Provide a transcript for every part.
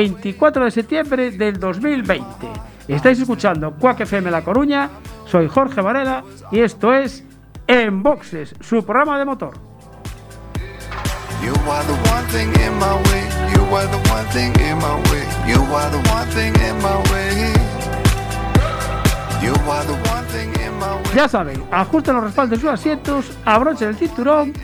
24 de septiembre del 2020. Estáis escuchando Cuac FM La Coruña, soy Jorge Varela y esto es En Boxes, su programa de motor. Ya saben, ajusten los respaldos de sus asientos, abrochen el cinturón,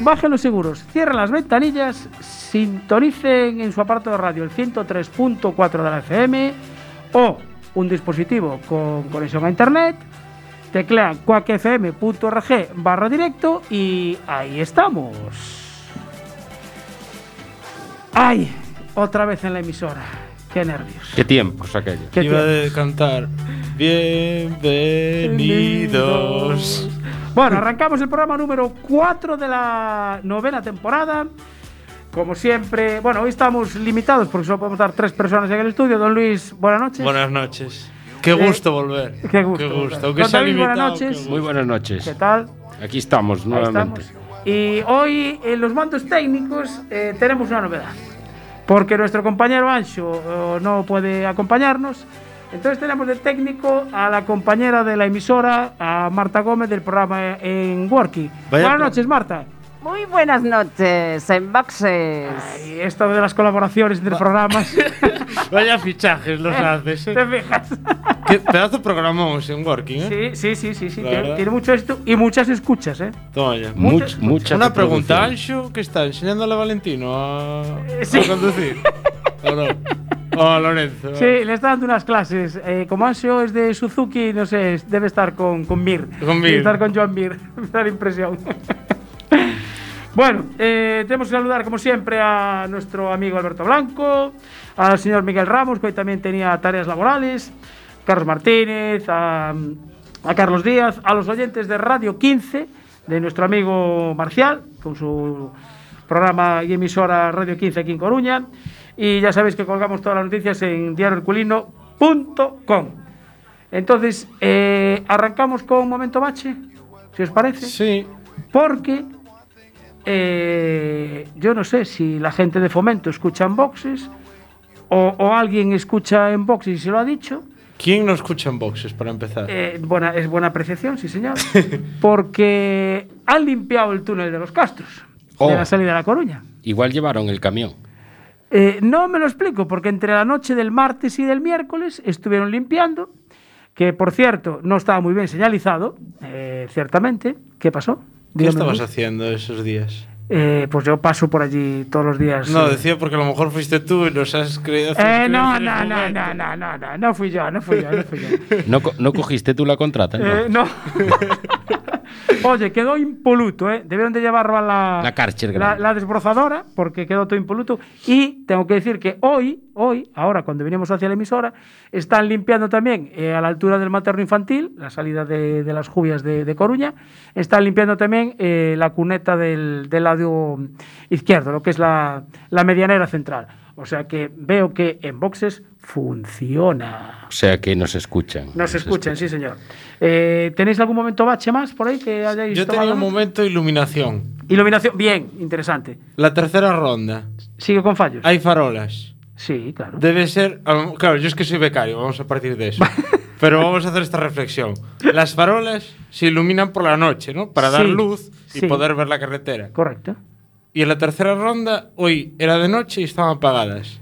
bajen los seguros, cierren las ventanillas, sintonicen en su aparato de radio el 103.4 de la FM o un dispositivo con conexión a internet, teclean cuacfm.org barra directo y ahí estamos. ¡Ay! Otra vez en la emisora. ¡Qué nervios! Qué tiempos aquello. ¡Qué Iba tiempo! de cantar Bienvenidos. Bueno, arrancamos el programa número 4 de la novena temporada. Como siempre, bueno, hoy estamos limitados porque solo podemos dar tres personas en el estudio. Don Luis, buenas noches. Buenas noches. Qué gusto volver. Eh, Qué gusto Qué volver. gusto. Aunque sea David, buenas limitado, noches. qué gusto. Muy buenas noches. ¿Qué tal? Aquí estamos nuevamente. estamos. Y hoy en los mandos técnicos eh, tenemos una novedad. Porque nuestro compañero Ancho eh, no puede acompañarnos. Entonces tenemos de técnico a la compañera de la emisora, a Marta Gómez del programa en Worky. Vaya Buenas noches, Marta. Muy buenas noches, en boxes. Y esto de las colaboraciones entre programas. Vaya fichajes los haces. ¿Te ¿eh? fijas? Qué pedazo programamos en Working, ¿eh? Sí, sí, sí, sí, Tiene, tiene mucho esto y muchas escuchas, ¿eh? Toma ya. Muchas- Much- mucha Una pregunta. Ancho, ¿qué está enseñándole a Valentino a, Eh, sí. a conducir? ¿O no? ¿O a Lorenzo? Sí, le está dando unas clases. Eh, como Ansio es de Suzuki, no sé, debe estar con, con Mir. Con Debe Mir. estar con Joan Mir. Me da la impresión. bueno, eh, tenemos que saludar, como siempre, a nuestro amigo Alberto Blanco, al señor Miguel Ramos, que hoy también tenía tareas laborales, Carlos Martínez, a, a Carlos Díaz, a los oyentes de Radio 15, de nuestro amigo Marcial, con su programa y emisora Radio 15 aquí en Coruña. Y ya sabéis que colgamos todas las noticias en diarioelculino.com. Entonces, eh, arrancamos con Momento Bache, si os parece. Sí. Porque eh, yo no sé si la gente de Fomento escucha en boxes o, o alguien escucha en boxes y se lo ha dicho. ¿Quién no escucha en boxes para empezar? Eh, buena, es buena apreciación, sí señor. Porque han limpiado el túnel de los Castros, Oh. de la salida de La Coruña. Igual llevaron el camión. Eh, no me lo explico, porque entre la noche del martes y del miércoles estuvieron limpiando, que por cierto no estaba muy bien señalizado, eh, ciertamente. ¿Qué pasó? ¿Qué Dígame, estabas Luis. haciendo esos días? Eh, pues yo paso por allí todos los días. No, eh. decía porque a lo mejor fuiste tú y nos has creído. hacer Eh, no, no, no, no, no, no, no, no fui yo, no fui yo, no fui yo. ¿No, co- no cogiste tú la contrata? Eh, no? no. Oye, quedó impoluto, ¿eh? Debieron de llevarlo a la, La la, la desbrozadora, porque quedó todo impoluto. Y tengo que decir que hoy, hoy, ahora cuando venimos hacia la emisora, están limpiando también eh, a la altura del materno infantil, la salida de, de las jubias de, de Coruña, están limpiando también eh, la cuneta del, del lado izquierdo, lo que es la, la medianera central. O sea que veo que en boxes funciona. O sea que nos escuchan. Nos escuchan, sí, señor. Eh, ¿Tenéis algún momento bache más por ahí que hayáis Yo tomado tenía un momento de iluminación. Iluminación, bien, interesante. La tercera ronda. Sigue con fallos. Hay farolas. Sí, claro. Debe ser. a lo- Claro, yo es que soy becario, vamos a partir de eso. Pero vamos a hacer esta reflexión. Las farolas se iluminan por la noche, ¿no? Para dar Sí, luz y sí. poder ver la carretera. Correcto. Y en la tercera ronda, hoy era de noche y estaban apagadas.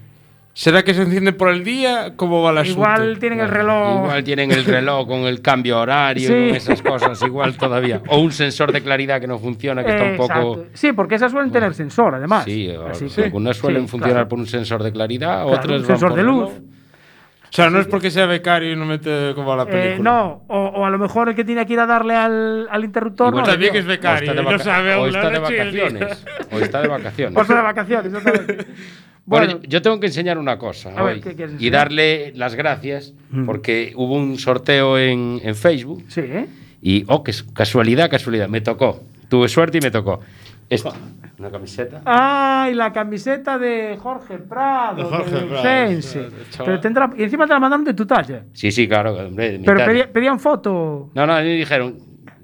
¿Será que se enciende por el día? ¿Cómo va la Igual tienen el reloj. Igual tienen el reloj con el cambio horario Sí. y con esas cosas, igual todavía. O un sensor de claridad que no funciona, que está un poco. Exacto. Sí, porque esas suelen tener sensor, además. Sí, o- Así que- algunas suelen sí, funcionar claro. por un sensor de claridad, Claro, otras un van sensor por de luz. reloj. O sea, no es porque sea becario y no mete como a la película. Eh, no, o, o a lo mejor el que tiene que ir a darle al, al interruptor. Igual no, también que es O becario está de, y no vaca- sabe o está de vacaciones. O está de vacaciones. Por ser de vacaciones, exactamente. Bueno, bueno, yo tengo que enseñar una cosa A ver, hoy ¿qué y darle las gracias Mm. porque hubo un sorteo en, en Facebook sí, ¿eh? y, oh, qué casualidad, casualidad, me tocó. Tuve suerte y me tocó. Esta, una camiseta. ¡Ay, la camiseta de Jorge Prado! De Jorge del Prado. Pero tendrá, y encima te la mandaron de tu talla. Sí, sí, claro. hombre, de mi Pero pedía- pedían foto. No, no, a mí me dijeron,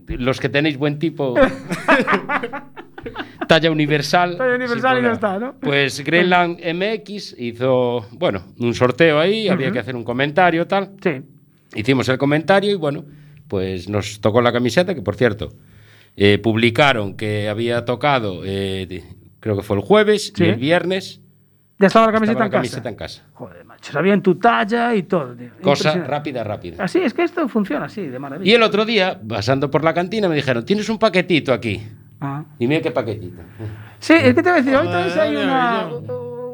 los que tenéis buen tipo. talla universal. Talla universal y ya está, ¿no? Pues Greenland MX hizo, bueno, un sorteo ahí, había que hacer un comentario, tal. Sí. Hicimos el comentario y bueno, pues nos tocó la camiseta, que por cierto, eh, publicaron que había tocado, eh, de- creo que fue el jueves Sí. y el viernes. Ya estaba la estaba camiseta la en casa. camiseta en casa. Joder, macho, sabían tu talla y todo. tío. Cosa rápida, rápida. Así es que esto funciona así, de maravilla. Y el otro día, pasando por la cantina, me dijeron, tienes un paquetito aquí. Ah. Y mira qué paquetito. Sí, es que te voy a decir, hoy traes ahí una,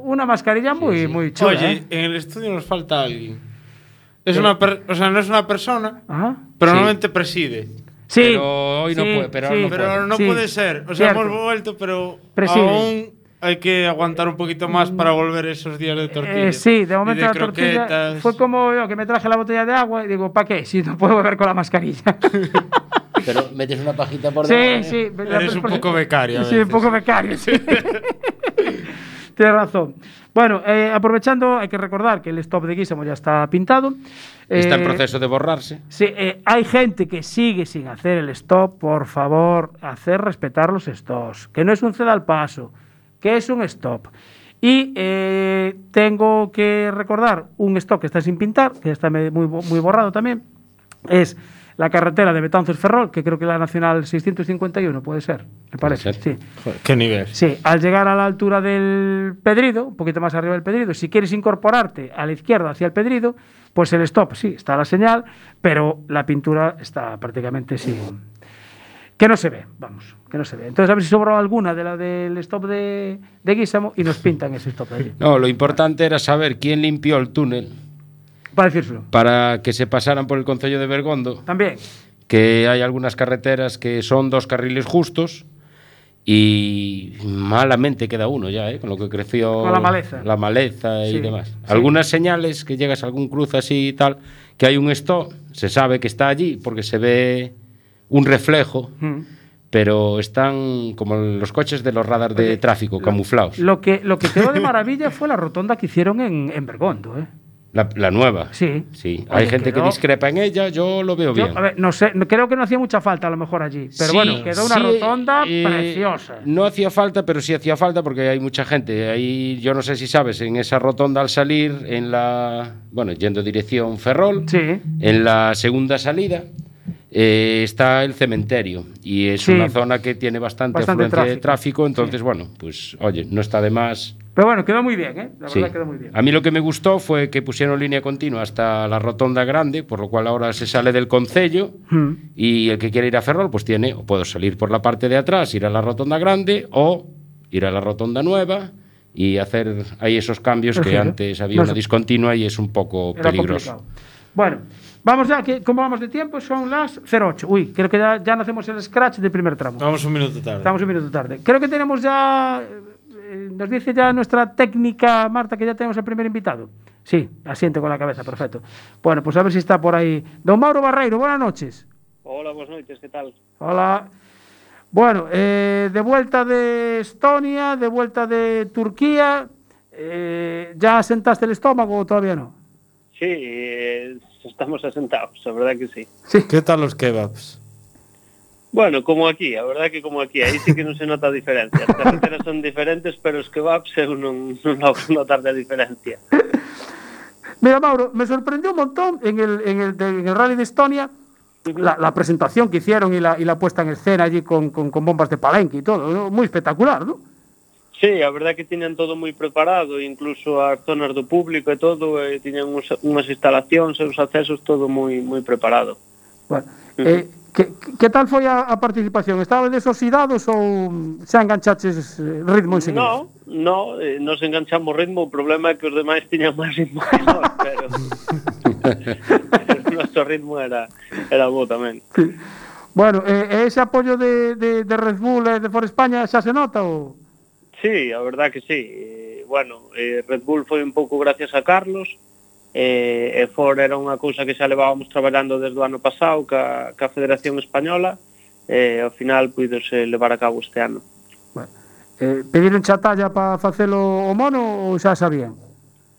una mascarilla muy, muy chula. Oye, ¿eh? en el estudio nos falta alguien. Es una per- o sea, no es una persona, Ajá. pero Sí. normalmente preside. Sí. Pero hoy no sí, puede, pero sí. ahora no Pero no Sí. puede ser. O sea, Cierto. hemos vuelto, pero Preside. aún hay que aguantar un poquito más para volver esos días de tortillas. Eh, sí, de momento la tortilla croquetas. fue como yo que me traje la botella de agua y digo, ¿para qué? Si no puedo beber con la mascarilla. Pero metes una pajita por sí, debajo, ¿eh? sí. Eres un poco becario Sí, un poco becario, sí. Tienes razón. Bueno, eh, aprovechando, hay que recordar que el stop de Guisamo ya está pintado. Está en Eh, proceso de borrarse. Sí, eh, hay gente que sigue sin hacer el stop. Por favor, hacer respetar los stops. Que no es un ceda al paso, que es un stop. Y eh, tengo que recordar un stop que está sin pintar, que está muy, muy borrado también. Es la carretera de Betanzos-Ferrol, que creo que la Nacional 651 puede ser, me parece. ser. Sí. Joder, qué nivel. Sí, al llegar a la altura del Pedrido, un poquito más arriba del Pedrido, si quieres incorporarte a la izquierda hacia el Pedrido, pues el stop, sí, está la señal, pero la pintura está prácticamente sin... Que no se ve, vamos, que no se ve. Entonces a ver si sobró alguna de la del stop de, de Guísamo y nos pintan ese stop de allí. No, lo importante era saber quién limpió el túnel Para decírselo. para que se pasaran por el Concello de Bergondo, También. que hay algunas carreteras que son dos carriles justos y malamente queda uno ya, ¿eh? con lo que creció Con la maleza. la maleza y Sí, demás. sí. Algunas señales que llegas a algún cruce así y tal, que hay un stop, se sabe que está allí porque se ve un reflejo, Mm. pero están como los coches de los radars de tráfico camuflados. Lo que, lo que quedó de maravilla fue la rotonda que hicieron en, en Bergondo, ¿eh? La, la nueva. Sí. Sí, Oye, hay gente quedó- que discrepa en ella, yo lo veo Yo, bien. a ver, no sé, creo que no hacía mucha falta a lo mejor allí, pero Sí, bueno, quedó una sí, rotonda eh, preciosa. No hacía falta, pero sí hacía falta porque hay mucha gente. Ahí, yo no sé si sabes, en esa rotonda al salir, en la. Bueno, yendo dirección Ferrol, Sí. en la segunda salida. eh, está el cementerio y es una zona que tiene bastante, Bastante afluencia de tráfico. tráfico, entonces bueno, pues oye, no está de más Pero bueno, quedó muy bien, ¿eh? La Sí. verdad quedó muy bien. A mí lo que me gustó fue que pusieron línea continua hasta la rotonda grande, por lo cual ahora se sale del concello Mm. y el que quiere ir a Ferrol, pues tiene, o puedo salir por la parte de atrás, ir a la rotonda grande o ir a la rotonda nueva y hacer ahí esos cambios que antes había No una sé. discontinua y es un poco Era peligroso. complicado. Bueno, vamos ya, que ¿cómo vamos de tiempo? Son las 08. Uy, creo que ya, ya no hacemos el scratch del primer tramo. Vamos un minuto tarde. Estamos un minuto tarde. Creo que tenemos ya. Eh, nos dice ya nuestra técnica, Marta, que ya tenemos el primer invitado. Sí, asiente con la cabeza, perfecto. Bueno, pues a ver si está por ahí. Don Mauro Barreiro, buenas noches. Hola, buenas noches, ¿qué tal? Hola. Bueno, eh, de vuelta de Estonia, de vuelta de Turquía. eh, ¿Ya asentaste el estómago o todavía no? Sí, eh, estamos asentados, la verdad que sí. ¿Qué tal los kebabs? Bueno, como aquí, a verdad que como aquí, aí sí que non se nota a diferencia. As carreteras son diferentes, pero os kebabs eu non, non notar a diferencia. Mira, Mauro, me sorprendió un montón en el, en el, de, en el Rally de Estonia la, la presentación que hicieron y la, y la puesta en escena allí con, con, con bombas de palenque y todo. ¿no? Muy espectacular, ¿no? Sí, a verdad que tiñan todo moi preparado, incluso as zonas do público e todo, e tiñan uns, unhas instalacións e os accesos todo moi moi preparado. Bueno, eh, Que, que tal foi a, a participación? Estaban desoxidados ou xa enganchaches ritmo en seguida? No, no, eh, nos enganchamos ritmo, o problema é que os demais tiñan máis ritmo que nós, pero... pero o noso ritmo era, era bo tamén. Sí. Bueno, eh, ese apoio de, de, de Red Bull e de For España xa se nota ou...? Sí, a verdad que sí. Eh, bueno, eh, Red Bull foi un pouco gracias a Carlos, e, e for era unha cousa que xa levábamos traballando desde o ano pasado ca, ca Federación Española e ao final puidose levar a cabo este ano. Bueno, eh, pediron talla para facelo o mono ou xa sabían?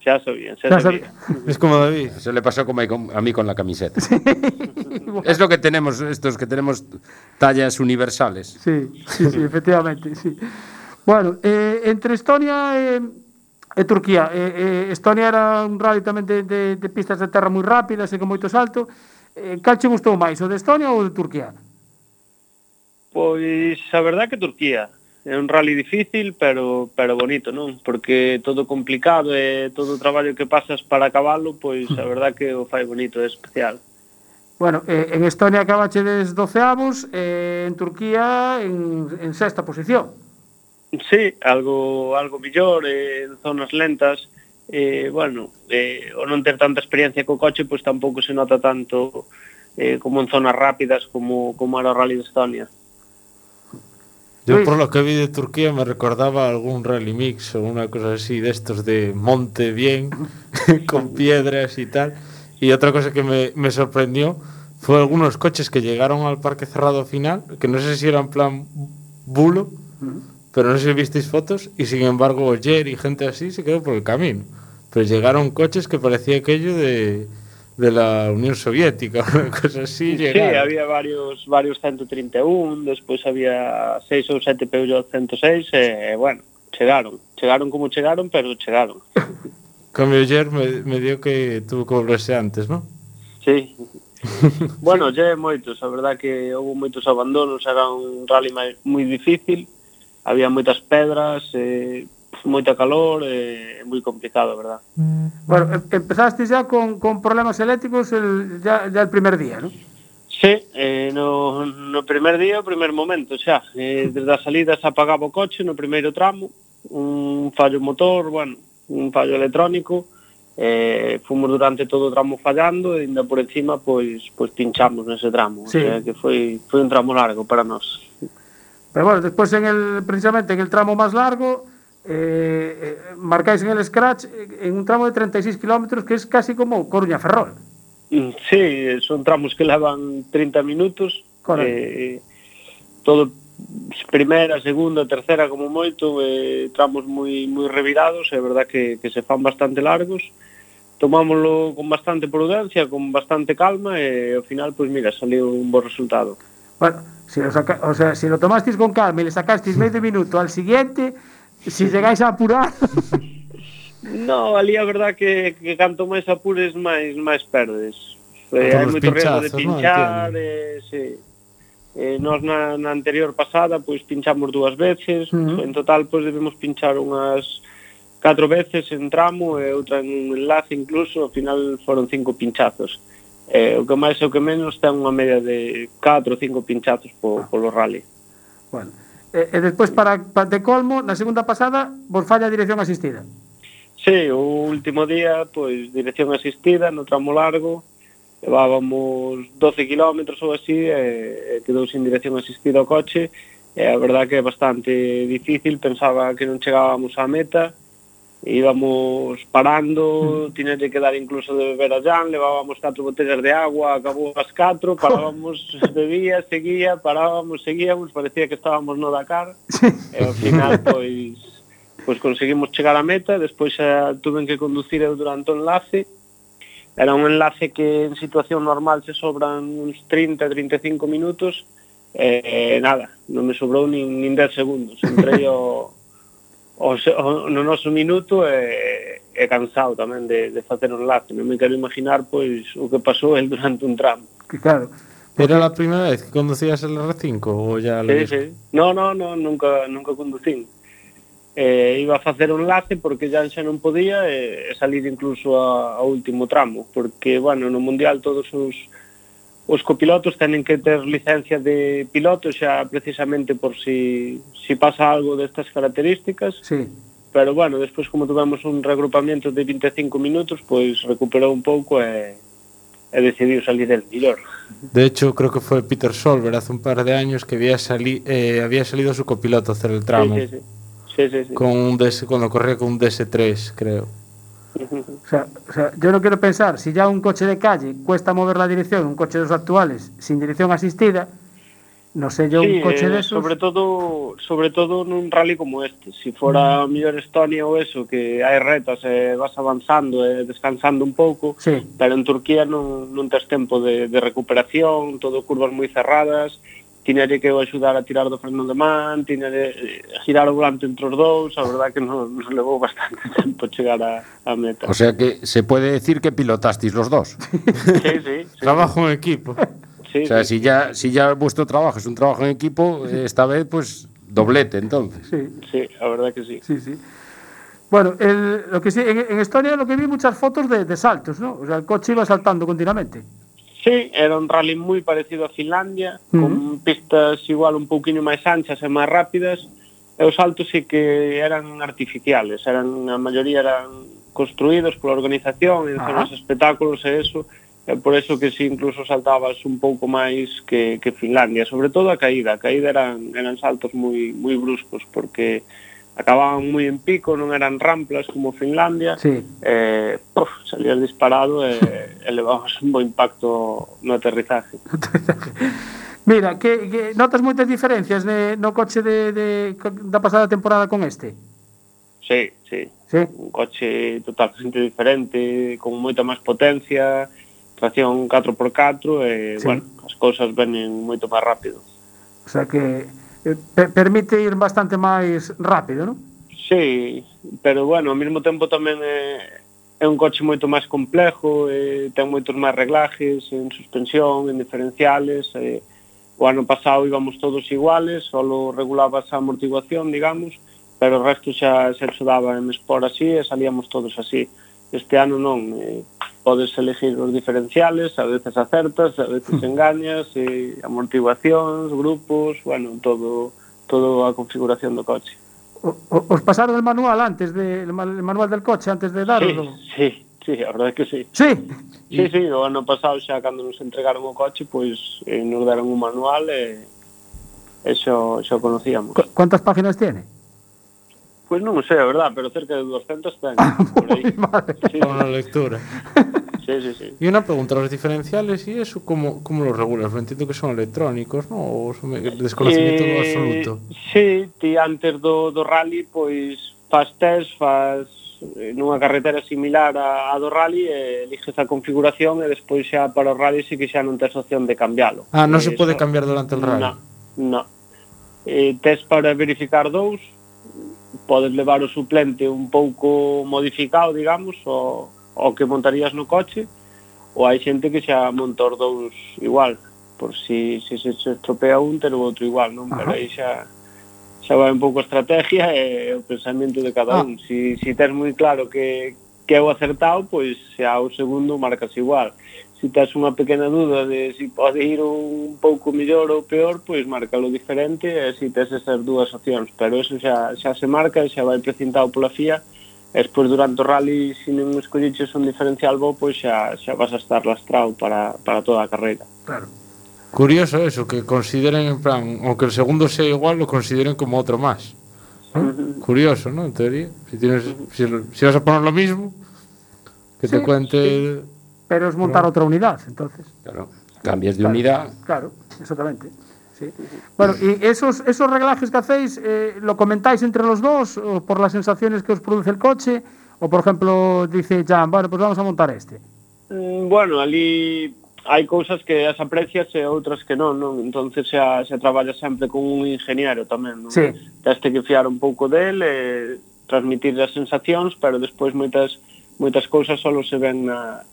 Xa sabían, xa, xa sabían. Es como David. Se le pasó como a mí con la camiseta. Sí. es lo que tenemos, estos que tenemos tallas universales. Sí, sí, sí efectivamente, sí. Bueno, eh, entre Estonia e eh, e Turquía. E, e Estonia era un rally tamén de, de, de pistas de terra moi rápidas e con moito salto. E, cal che gustou máis, o de Estonia ou o de Turquía? Pois a verdad que Turquía. É un rally difícil, pero pero bonito, non? Porque todo complicado e todo o traballo que pasas para acabalo, pois a verdad que o fai bonito, é especial. Bueno, eh, en Estonia acabache des doceavos, eh, en Turquía en, en sexta posición. Sí, algo algo millor, eh, en zonas lentas, eh, bueno, eh, o non ter tanta experiencia co coche, pois tampouco se nota tanto eh, como en zonas rápidas como, como era o Rally de Estonia. Yo Luis. por lo que vi de Turquía me recordaba algún rally mix o una cosa así de estos de monte bien, con piedras y tal. Y otra cosa que me, me sorprendió fue algunos coches que llegaron al parque cerrado final, que no sé si eran plan bulo, Pero no sé si visteis fotos y sin embargo Oyer y gente así se quedó por el camino. Pero llegaron coches que parecía aquello de, de la Unión Soviética, una cosa así. Sí, llegaron. había varios varios 131, despois había seis ou sete Peugeot 106, e, eh, bueno, chegaron. Chegaron como chegaron, pero chegaron. Cambio ayer me, me dio que tuvo que volverse antes, non? Sí. bueno, lle moitos, a verdad que houve moitos abandonos, era un rally moi difícil, había moitas pedras, eh, moita calor, é eh, moi complicado, verdad? Bueno, empezaste ya con, con problemas eléctricos el, ya, ya el primer día, ¿no? Sí, eh, no, no primer día, o primer momento, xa. Eh, desde a salida se apagaba o coche no primeiro tramo, un fallo motor, bueno, un fallo electrónico, eh, fomos durante todo o tramo fallando e ainda por encima pois pois pinchamos nese tramo, sí. o sea, que foi foi un tramo largo para nós. Pero bueno, despois en el, precisamente en el tramo máis largo, eh, eh marcáis en el scratch eh, en un tramo de 36 kilómetros que es casi como Coruña Ferrol. Mm, sí, son tramos que levan 30 minutos. Correcto. Eh, todo primeira, segunda, tercera como moito, eh, tramos moi moi revirados, é verdad que, que se fan bastante largos. Tomámoslo con bastante prudencia, con bastante calma e ao final, pois mira, saliu un bo resultado. Bueno, Si lo, saca, o sea, si lo tomasteis con calma y le sacasteis medio minuto al siguiente, si llegáis a apurar... no, ali a verdad que, que canto máis apures, máis máis perdes. Eh, hai moito riesgo de pinchar, no, eh, sí. Eh, nos na, na anterior pasada pois pinchamos dúas veces, uh -huh. en total pois debemos pinchar unhas catro veces en tramo e outra en un enlace incluso, ao final foron cinco pinchazos. Uh eh, o que máis e o que menos ten unha media de 4 ou 5 pinchazos po, ah. polo rally. Bueno. E, e despois para, para de colmo, na segunda pasada, vos falla a dirección asistida. Sí, o último día, pois, dirección asistida no tramo largo, levábamos 12 km ou así, e, e quedou sin dirección asistida o coche, e a verdad que é bastante difícil, pensaba que non chegábamos á meta, e íbamos parando, mm. tiña que dar incluso de beber a Jan, levábamos catro botellas de agua, acabou as catro, parábamos, bebía, seguía, parábamos, seguíamos, parecía que estábamos no Dakar, e ao final, pois, pois conseguimos chegar á meta, despois xa tuven que conducir eu durante o enlace, era un enlace que en situación normal se sobran uns 30-35 minutos, e eh, nada, non me sobrou nin, nin 10 segundos, entrei o o, o, no noso minuto e, e cansado tamén de, de facer un lazo. Non me quero imaginar pois o que pasou el durante un tramo. Claro. Era a primeira vez que conducías el R5 ou ya lo Sí, sí. No, no, no, nunca nunca conducín. Eh, iba a facer un lace porque ya xa non podía e eh, salir incluso a, a último tramo, porque bueno, no mundial todos os os copilotos tenen que ter licencia de piloto xa precisamente por si, si pasa algo destas características. Sí. Pero bueno, despois como tuvemos un regrupamento de 25 minutos, pois recuperou un pouco e, e decidiu salir del millor. De hecho, creo que foi Peter Solver hace un par de años que había, sali eh, había salido su copiloto a hacer el tramo. Sí, sí, sí. sí, sí, sí. Con un DS, cuando corría con un DS3, creo. O sea, o sea, yo no quiero pensar, si ya un coche de calle cuesta mover la dirección, un coche de los actuales sin dirección asistida, no sé yo sí, un coche eh, de esos. Sobre todo, sobre todo nun rally como este, si fora mm. mellor Estonia ou eso que hai retas e eh, vas avanzando e eh, descansando un pouco, sí. pero en Turquía non non tes tempo de de recuperación, todo curvas moi cerradas, tiñalle que eu axudar a tirar do freno de man, tiñalle eh, a girar o volante entre os dous, a verdad que nos, nos levou bastante tempo chegar a, a meta. O sea que se pode decir que pilotastis los dos. sí, sí, sí. Trabajo en equipo. Sí, o sea, sí, si. Ya, si ya vuestro trabajo es un trabajo en equipo, esta vez pues doblete entonces. Sí, sí a verdad que sí. Sí, sí. Bueno, el, lo que sí, en, en Estonia lo que vi muchas fotos de, de saltos, ¿no? O sea, el coche iba saltando continuamente. Sí, era un rally moi parecido a Finlandia, uh -huh. con pistas igual un pouquiño máis anchas e máis rápidas, e os saltos sí que eran artificiales, eran a maioría eran construídos pola organización, en zonas espectáculos e eso, e por eso que si incluso saltabas un pouco máis que, que Finlandia, sobre todo a caída, a caída eran, eran saltos moi, moi bruscos, porque acababan moi en pico, non eran ramplas como Finlandia, sí. eh, puf, salías disparado e, e levabas un bo impacto no aterrizaje. Mira, que, que notas moitas diferencias de, no coche de, de, da pasada temporada con este? Sí, sí. sí? Un coche totalmente diferente, con moita máis potencia, tracción 4x4 e, sí. bueno, as cousas venen moito máis rápido. O sea que Eh, permite ir bastante máis rápido, non? Sí, pero bueno, ao mesmo tempo tamén é, é un coche moito máis complejo, e ten moitos máis reglajes en suspensión, en diferenciales, e, o ano pasado íbamos todos iguales, solo regulabas a amortiguación, digamos, pero o resto xa se daba en Sport así e salíamos todos así. Uh este ano non eh, podes elegir os diferenciales a veces acertas, a veces hmm. engañas e amortiguacións, grupos bueno, todo todo a configuración do coche o, o, Os pasaron el manual antes de, el manual del coche antes de darlo. Sí, sí, sí, a verdade é que sí Sí? Sí, sí, o ano pasado xa cando nos entregaron o coche pois eh, nos deron un manual e eh, eso, o conocíamos. ¿Cuántas páginas tiene? Pois non o sei, a verdad, pero cerca de 200 ten. Ah, por aí. Vale. Sí, lectura. sí, sí, sí. E unha pregunta, os diferenciales e eso como como los regulas? Me entiendo que son electrónicos, non? Ou son desconocimiento eh, absoluto. Sí, ti antes do, do rally, pois faz test, faz eh, nunha carretera similar a, a do rally e eliges a configuración e despois xa para o rally sí que xa non tes opción de cambialo. Ah, non se eh, pode cambiar durante o rally? Non, no. Eh, test para verificar dous, podes levar o suplente un pouco modificado, digamos, o, o que montarías no coche, ou hai xente que xa monta os dous igual, por si, si se, se estropea un, ter o outro igual, non? Pero aí xa, xa vai un pouco a estrategia e o pensamento de cada ah. un. Si, si tens moi claro que, que é o acertado, pois xa o segundo marcas igual se tens unha pequena duda de se si pode ir un pouco mellor ou peor, pois márcalo diferente e se tes esas dúas opcións. Pero eso xa, xa se marca, e xa vai precintado pola FIA, e despois durante o rally, se non escolliches un diferencial bo, pois xa, xa vas a estar lastrado para, para toda a carreira. Claro. Curioso eso, que consideren, en plan, aunque el segundo sea igual, lo consideren como outro máis. ¿no? Uh -huh. Curioso, ¿no? En teoría. Si, tienes, uh -huh. si, si vas a poner lo mismo, que sí, te cuente... Sí pero es montar outra unidade, entonces. Claro, cambias de claro, unidade. Claro, exactamente. Sí. Bueno, y esos, esos reglajes que hacéis, eh, ¿lo comentáis entre los dos o por las sensaciones que os produce el coche? O, por ejemplo, dice Jan, bueno, pues vamos a montar este. Mm, bueno, ali hai cousas que as aprecias e outras que non, non? Entonces xa, xa traballa sempre con un ingeniero tamén, non? Sí. Teste que fiar un pouco del e eh, transmitir as sensacións, pero despois moitas moitas cousas solo se ven na,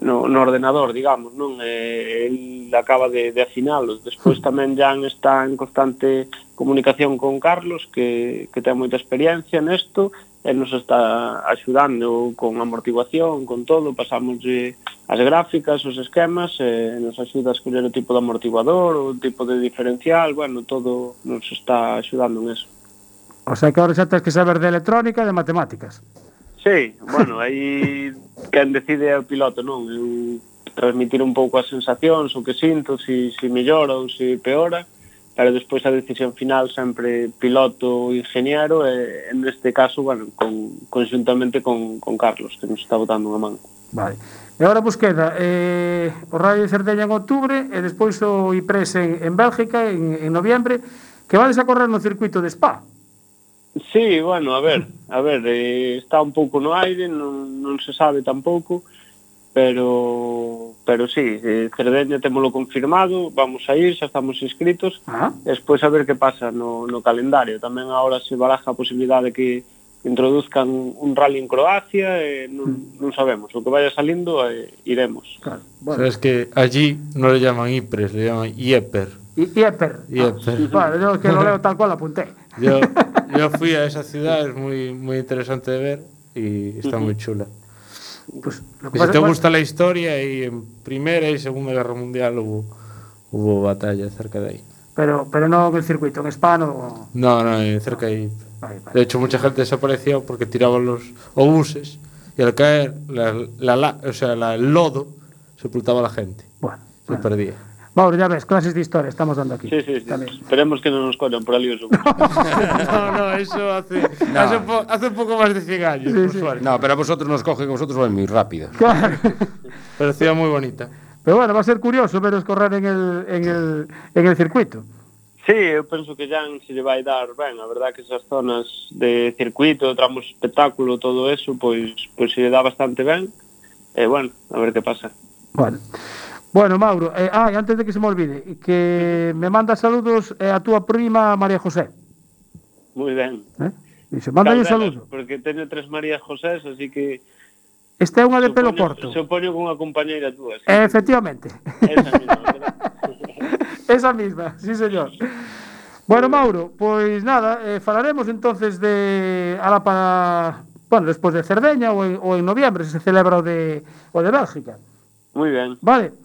no, no ordenador, digamos, non? Eh, el acaba de, de afinalos. Despois tamén Jan está en constante comunicación con Carlos, que, que ten moita experiencia nesto, e nos está axudando con amortiguación, con todo, pasamos as gráficas, os esquemas, e nos axuda a escoller o tipo de amortiguador, o tipo de diferencial, bueno, todo nos está axudando en eso. O sea que ahora xa tens que saber de electrónica e de matemáticas. Sí, bueno, aí quen decide é o piloto, non? Eu transmitir un pouco as sensacións, o que sinto, se, si mellora ou se peora, pero despois a decisión final sempre piloto ou ingeniero, e en este caso, bueno, con, conjuntamente con, con Carlos, que nos está botando unha man. Vale. E agora vos queda eh, o Rally de Cerdeña en outubro e despois o IPRES en, en Bélgica en, en noviembre, que vades a correr no circuito de Spa. Sí, bueno, a ver, a ver, eh, está un pouco no aire, non, non se sabe tampouco, pero pero sí, eh, Cerdeña temolo confirmado, vamos a ir, xa estamos inscritos, ah. despois a ver que pasa no, no calendario. Tamén agora se baraja a posibilidade que introduzcan un rally en Croacia, eh, non, mm. non sabemos, o que vaya salindo eh, iremos. Claro, bueno. Pero es que allí non le llaman IPRES, le llaman IEPER. I IEPER. IEPER. Ah, sí, bueno, yo que lo leo tal cual apunté. Yo... yo fui a esa ciudad, es muy, muy interesante de ver y está muy chula. Pues, lo que Y si pasa- te gusta la historia, y en Primera y Segunda Guerra Mundial hubo, hubo batalla cerca de ahí. Pero, pero no en el circuito, en Spa no. No, no, cerca de ahí. Vale, vale. De hecho, mucha gente desapareció porque tiraban los obuses y al caer la, la- la- o sea, la- el lodo sepultaba a la gente. Bueno, Se bueno. perdía. Mauro, ya ves, clases de historia estamos dando aquí. Sí, sí, sí. Esperemos que no nos colan por alioso. no, no, eso hace, no. Hace, un po, hace, un poco más de 100 años, sí, por sí. No, pero a vosotros nos cogen, vosotros vais muy rápido. Claro. pero ciudad muy bonita. Pero bueno, va a ser curioso veros correr en el, en el, en el circuito. Sí, eu penso que Jan se lle vai dar ben, a verdad que esas zonas de circuito, tramos espectáculo, todo eso, pois, pois se lle dá bastante ben, e bueno, a ver que pasa. Bueno, Bueno, Mauro, eh, ah, antes de que se me olvide, que me manda saludos eh, a tu prima María José. Moi ben. Eh? Dice, manda un saludo. Porque teño tres María José, así que... Esta é unha de supoño, pelo corto. Supoño con unha compañeira túa. Sí. Eh, efectivamente. Esa misma, Esa misma, sí señor. Bueno, Mauro, pois nada, eh, falaremos entonces de ala para, bueno, despois de Cerdeña ou en, ou en noviembre se celebra o de o de Bélgica. Moi ben. Vale.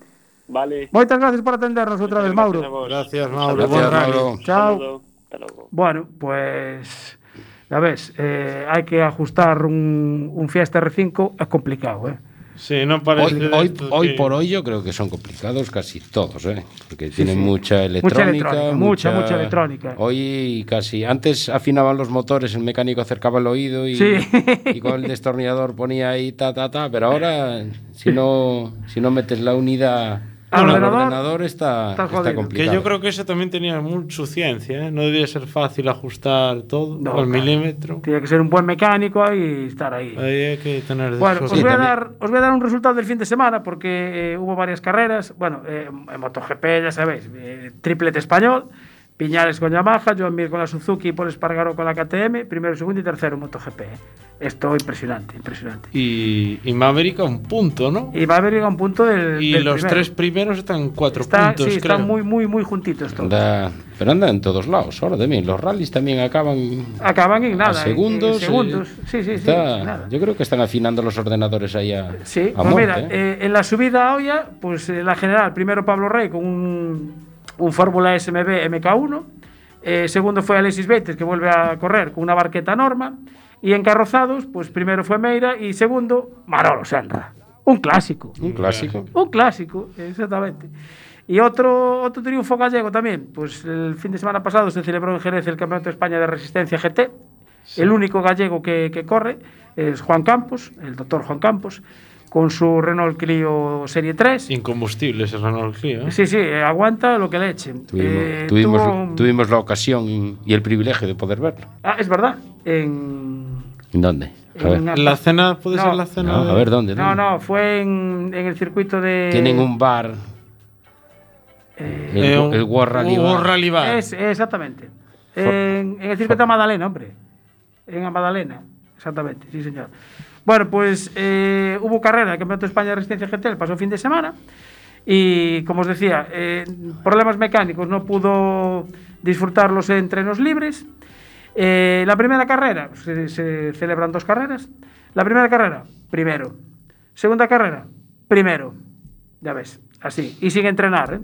Vale. Moitas gracias por atendernos outra vez, Mauro. Gracias, Mauro. Gracias. Chao. Hasta. Bueno, pues ya ves, eh, hai que ajustar un, un Fiesta R5 é complicado, eh. Sí, no parece Hoy, por hoy yo creo que son complicados casi todos, ¿eh? porque tienen mucha electrónica, electrónica. mucha, mucha electrónica. Hoy casi, antes afinaban los motores, el mecánico acercaba el oído y, Sí. y con el destornillador ponía ahí ta, ta, ta, pero ahora si no, si no metes la unidad Al al ordenador, ordenador, está, está está complicado. Que yo creo que eso también tenía mucha ciencia, ¿eh? No debía ser fácil ajustar todo No, al claro. milímetro. Tiene que ser un buen mecánico y estar ahí. Ahí hay que tener Bueno, os esos- voy, a dar, os voy a dar un resultado del fin de semana porque eh, hubo varias carreras. Bueno, eh, en MotoGP, ya sabéis, eh, triplete español. Piñales con Yamaha, Joan Mir con la Suzuki y Paul Espargaro con la KTM. Primero, segundo y tercero MotoGP. eh. Esto impresionante, impresionante. Y, y Maverick a un punto, ¿no? Y va a un punto del. Y del los primero. tres primeros están cuatro Está, puntos, sí, creo. están muy, muy, muy juntitos todos. Anda- pero anda en todos lados, ahora de mí. Los rallies también acaban Acaban en nada. a en- en segundos. segundos. eh, Sí, sí, sí. está- nada. yo creo que están afinando los ordenadores ahí a, Sí, a pues muerte, mira, ¿eh? eh, en la subida a Oya, pues eh, la general, primero Pablo Rey con un, un Fórmula SMB MK1, eh, segundo fue Alexis Beites, que vuelve a correr con una barqueta norma, y en carrozados, pues primero fue Meira y segundo Manolo Senra. Un clásico. Un clásico. Un clásico, exactamente. Y otro, otro triunfo gallego también. Pues el fin de semana pasado se celebró en Jerez el Campeonato de España de Resistencia GT. El único gallego que, que corre es Juan Campos, el doctor Juan Campos, con su Renault Clio Serie 3. Incombustible ese Renault Clio. ¿eh? Sí, sí, aguanta lo que le echen. Tuvimos, Eh, tuvimos, tuvo un- tuvimos la ocasión y el privilegio de poder verlo. Ah, es verdad. En. ¿En dónde? A ver. en- La cena, ¿puede No, ser la cena? No, de- a ver, ¿dónde? No, dónde? no, fue en, en el circuito de. Tienen un bar. eh, el, Eh, un- el Rally un Bar. World Rally Bar. Es, exactamente. En, en el circuito de Madalena, hombre. En Madalena, exactamente, sí, señor. Bueno, pues eh, hubo carrera del Campeonato de España de Resistencia GT el pasado fin de semana. Y como os decía, eh, problemas mecánicos, no pudo disfrutar los entrenos libres. Eh, la primera carrera, se, se celebran dos carreras. La primera carrera, primero. Segunda carrera, primero. Ya ves, así. Y sin entrenar, ¿eh?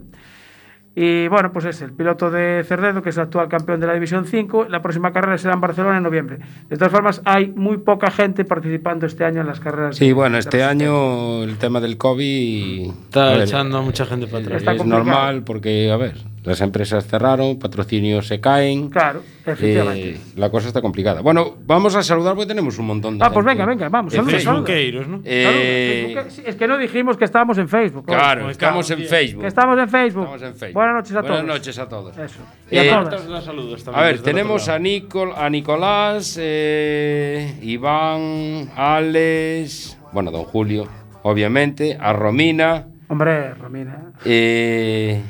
Y bueno, pues es el piloto de Cerdedo, que es el actual campeón de la División 5. La próxima carrera será en Barcelona en noviembre. De todas formas, hay muy poca gente participando este año en las carreras. Sí, bueno, este año el tema del COVID Está ver, echando a mucha gente para atrás. Está es complicado. normal porque, a ver, las empresas cerraron, patrocinios se caen. Claro, efectivamente. eh, la cosa está complicada. Bueno, vamos a saludar porque tenemos un montón de ah, pues venga, venga, vamos, Eh, saluda. Facebookeiros, ¿no? Eh, Facebook, Es que no dijimos que estábamos en Facebook. claro, Pues estamos en Facebook. Que estamos en Facebook. Estamos en Facebook. Buenas noches a todos. Buenas noches a todos. Eso. Y Eh, a todas. Da saludos A también ver, desde el tenemos a. Nicol, a Nicolás, eh, Iván, Alex, bueno, don Julio, obviamente, a Romina, Hombre, Romina. eh,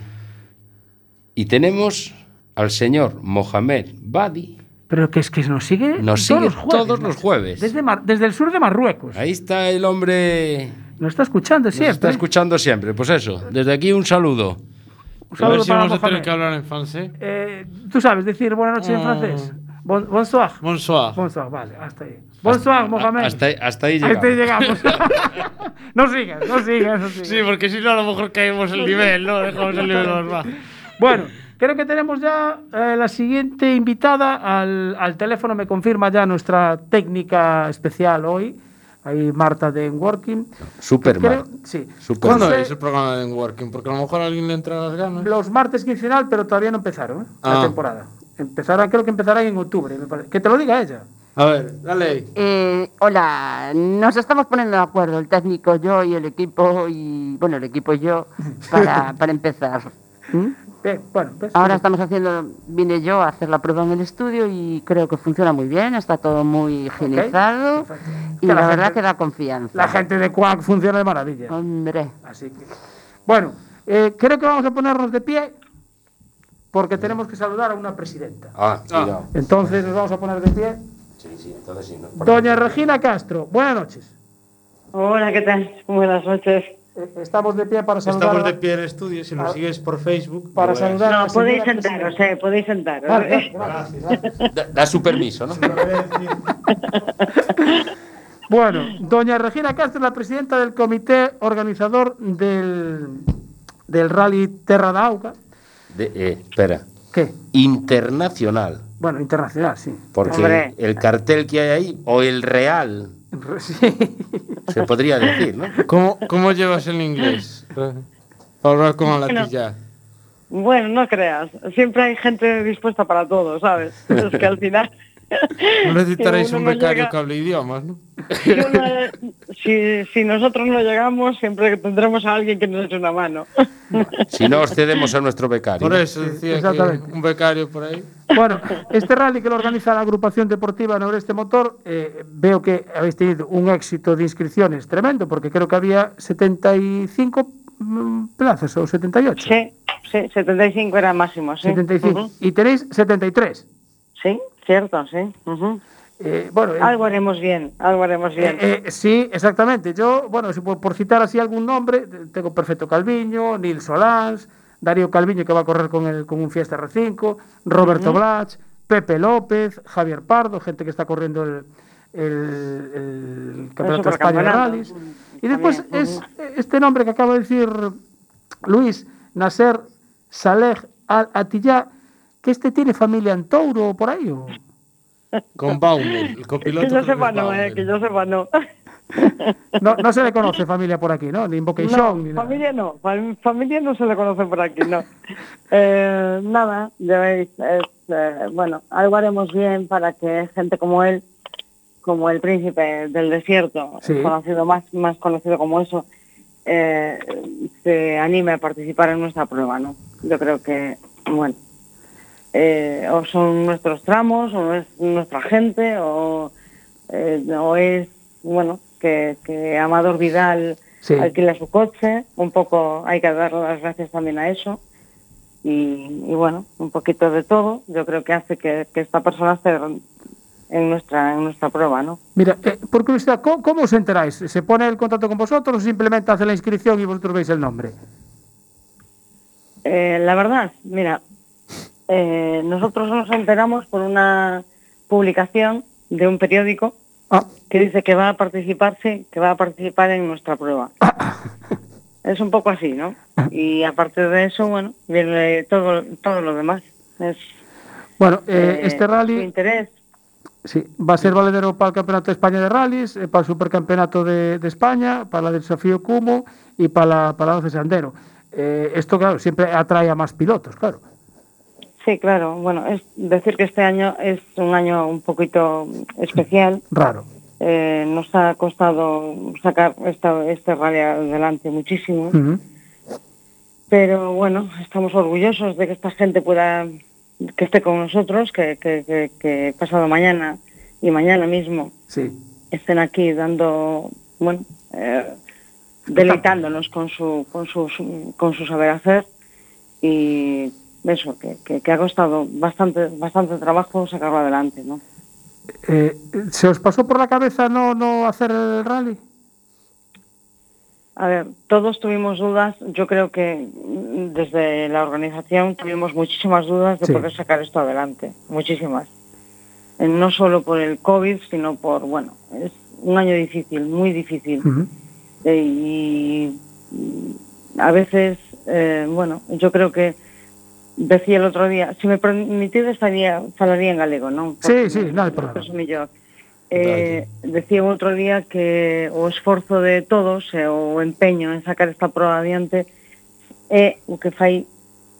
y tenemos al señor Mohamed Badi. Pero que es que nos sigue. Nos todos sigue los jueves, todos los jueves. Desde, Mar- desde el sur de Marruecos. Ahí está el hombre. Nos está escuchando Nos siempre. está escuchando siempre. Pues eso, desde aquí un saludo. Un A saludo ver si para vamos a tener Mohamed. que hablar en francés. Eh, Tú sabes decir buenas noches en Mm. francés. Bon, bonsoir. Bonsoir. Bonsoir, vale, hasta ahí. Bonsoir, Mohamed. Hasta, hasta ahí Hasta ahí llegamos. llegamos. no sigas, no sigas, no sigas. Sí, porque si no a lo mejor caemos el nivel, ¿no? Dejamos el nivel más bajo. Bueno, creo que tenemos ya eh, la siguiente invitada al, al teléfono. Me confirma ya nuestra técnica especial hoy. Ahí Marta de Working. Superman. Sí. Super- ¿Cuándo es el programa de Working? Porque a lo mejor a alguien le entra las ganas. Los martes quincenal, pero todavía no empezaron ¿eh? la Ah. temporada. Empezarán, creo que empezarán en octubre. me parece. Que te lo diga ella. A ver, dale ahí. Eh, hola, nos estamos poniendo de acuerdo, el técnico, yo y el equipo, y bueno, el equipo y yo, para, para empezar. ¿Mm? Bien, bueno, pues, Ahora estamos haciendo, vine yo a hacer la prueba en el estudio y creo que funciona muy bien, está todo muy higienizado y la, la verdad gente- que da confianza. la gente de Quack funciona de maravilla. Hombre, Así que. Bueno, eh, creo que vamos a ponernos de pie porque tenemos que saludar a una presidenta. Ah, cuidado. Entonces nos vamos a poner de pie. Sí, sí, entonces sí. ¿no? Doña Regina Castro, buenas noches. Hola, ¿qué tal? Buenas noches. Eh, Estamos de pie para saludar. Estamos a- de pie en el estudio. Si nos Ah. sigues por Facebook. Para ves. saludar a No, podéis señora sentaros, eh, podéis sentaros. Vale, gracias, gracias. Da, da su permiso, ¿no? Bueno, doña Regina Castro, la presidenta del comité organizador del, del Rally Terra da Auga. De- eh, espera. ¿Qué? Internacional. Bueno, internacional, sí. Porque Hombre. el cartel que hay ahí, o el real, Sí. se podría decir, ¿no? ¿Cómo, ¿Cómo llevas el inglés? Para hablar con la latilla. Bueno, no creas. Siempre hay gente dispuesta para todo, ¿sabes? Es que al final... No necesitaréis que un becario llega- que hable idiomas, ¿no? si, uno- si, si nosotros no llegamos, siempre tendremos a alguien que nos eche una mano. Si no, os cedemos a nuestro becario. Por eso decía que exactamente. un becario por ahí. Bueno, este rally que lo organiza la agrupación deportiva Noreste Motor, eh, veo que habéis tenido un éxito de inscripciones tremendo, porque creo que había 75 mm, plazas o 78. Sí, sí, 75 era máximo, sí. 75. Ujú. Y tenéis 73. Sí, cierto, sí. Eh, bueno, eh, Algo haremos bien, algo haremos bien. Eh, sí, exactamente. Yo, bueno, si por, por citar así algún nombre, tengo Perfecto Calviño, Nil Solans, Darío Calviño que va a correr con, el, con un Fiesta R5, Roberto Blach, Pepe López, Javier Pardo, gente que está corriendo el, el, el Campeonato de España de. Rallys. Y después También, es este nombre que acaba de decir Luis, Nasser Saleh Al Atiyah, que este tiene familia en Touro o por ahí. ¿o? Con Baumel, el copiloto. que yo sepa no, eh, que yo sepa no. No, no se le conoce familia por aquí, ¿no? Ni Invocation, ni nada. familia no, fam- familia no se le conoce por aquí, no. Eh, nada, ya veis, es, eh, bueno, algo haremos bien para que gente como él, como el príncipe del desierto, Sí. conocido más, más conocido como eso, eh, se anime a participar en nuestra prueba, ¿no? Yo creo que, bueno, eh, o son nuestros tramos, o es nuestra gente, o, eh, o es, bueno, que, que Amador Vidal Sí. alquila su coche, un poco hay que dar las gracias también a eso. Y, y bueno, un poquito de todo, yo creo que hace que, que esta persona esté en nuestra, en nuestra prueba, ¿no? Mira, eh, por curiosidad, ¿cómo, cómo os enteráis? ¿Se pone el contacto con vosotros o simplemente hace la inscripción y vosotros veis el nombre? Eh, la verdad, mira, eh, nosotros nos enteramos por una publicación de un periódico Ah, que dice que va a participarse, que va a participar en nuestra prueba. Es un poco así, ¿no? Y aparte de eso, bueno, viene todo, todo lo demás. Es bueno, eh, eh, este rally interés. sí, va a ser valedero para el Campeonato de España de Rallys, eh, para el Supercampeonato de, de España, para el desafío Cumo y para la, para la 12 Sandero. eh, esto, claro, siempre atrae a más pilotos, claro. Sí, claro. Bueno, es decir que este año es un año un poquito especial. Raro. Eh, nos ha costado sacar esta, este rally adelante muchísimo. Pero bueno, estamos orgullosos de que esta gente pueda, que esté con nosotros, que, que, que, que pasado mañana y mañana mismo Sí. estén aquí dando, bueno, eh, deleitándonos con su, con su, su- con su saber hacer y eso, que, que, que ha costado bastante, bastante trabajo sacarlo adelante, ¿no? Eh, ¿Se os pasó por la cabeza no, no hacer el rally? A ver, todos tuvimos dudas. Yo creo que desde la organización tuvimos muchísimas dudas de Sí. poder sacar esto adelante. Muchísimas. Eh, No solo por el COVID, sino por, bueno, es un año difícil, muy difícil. Eh, y a veces, eh, bueno, yo creo que Decía el outro día, se me permitides estaría, falaría en galego, non? Porque, sí, sí, non hai problema. Eso mellor. Eh, decía outro día que o esforzo de todos e eh, o empeño en sacar esta proa adiante é o que fai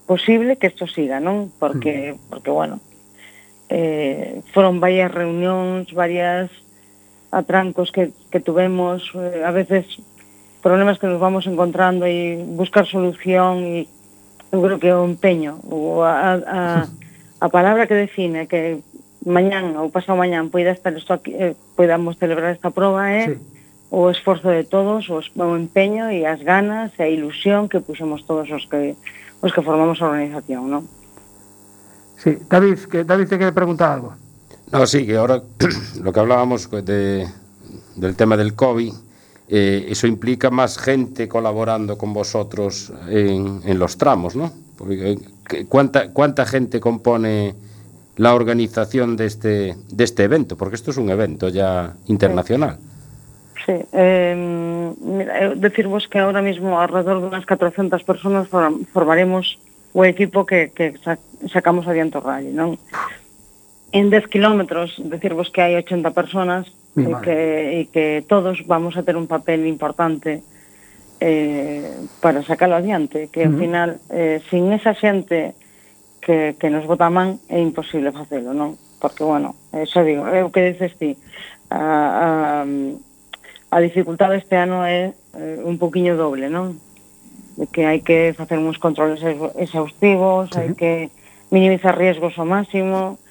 posible que isto siga, non? Porque, mm. porque bueno, eh, foron varias reunións, varias atrancos que, que tuvemos, eh, a veces problemas que nos vamos encontrando e buscar solución e eu creo que é o empeño ou a, a, a palabra que define que mañán ou pasado mañán poida estar isto aquí, eh, podamos celebrar esta proba é eh? sí. o esforzo de todos, o, o empeño e as ganas e a ilusión que puxemos todos os que os que formamos a organización, non? Sí, David, que David te quere preguntar algo. No, sí, que ahora lo que hablábamos de, del tema del COVID, eh, eso implica más gente colaborando con vosotros en, en los tramos, ¿no? Porque, eh, ¿cuánta, ¿Cuánta gente compone la organización de este, de este evento? Porque esto es un evento ya internacional. Sí. Eh, mira, eh, decirvos que ahora mismo alrededor de unas 400 personas formaremos o equipo que, que sacamos adiante o rally, non? en 10 kilómetros, decirvos que hai 80 personas e que, e que todos vamos a ter un papel importante eh, para sacarlo adiante, que uh -huh. ao final, eh, sin esa xente que, que nos vota man, é imposible facelo, non? Porque, bueno, eh, xa digo, é o que dices ti, a, a, a dificultade este ano é eh, un poquinho doble, non? De que hai que facer uns controles exhaustivos, sí. hai que minimizar riesgos ao máximo,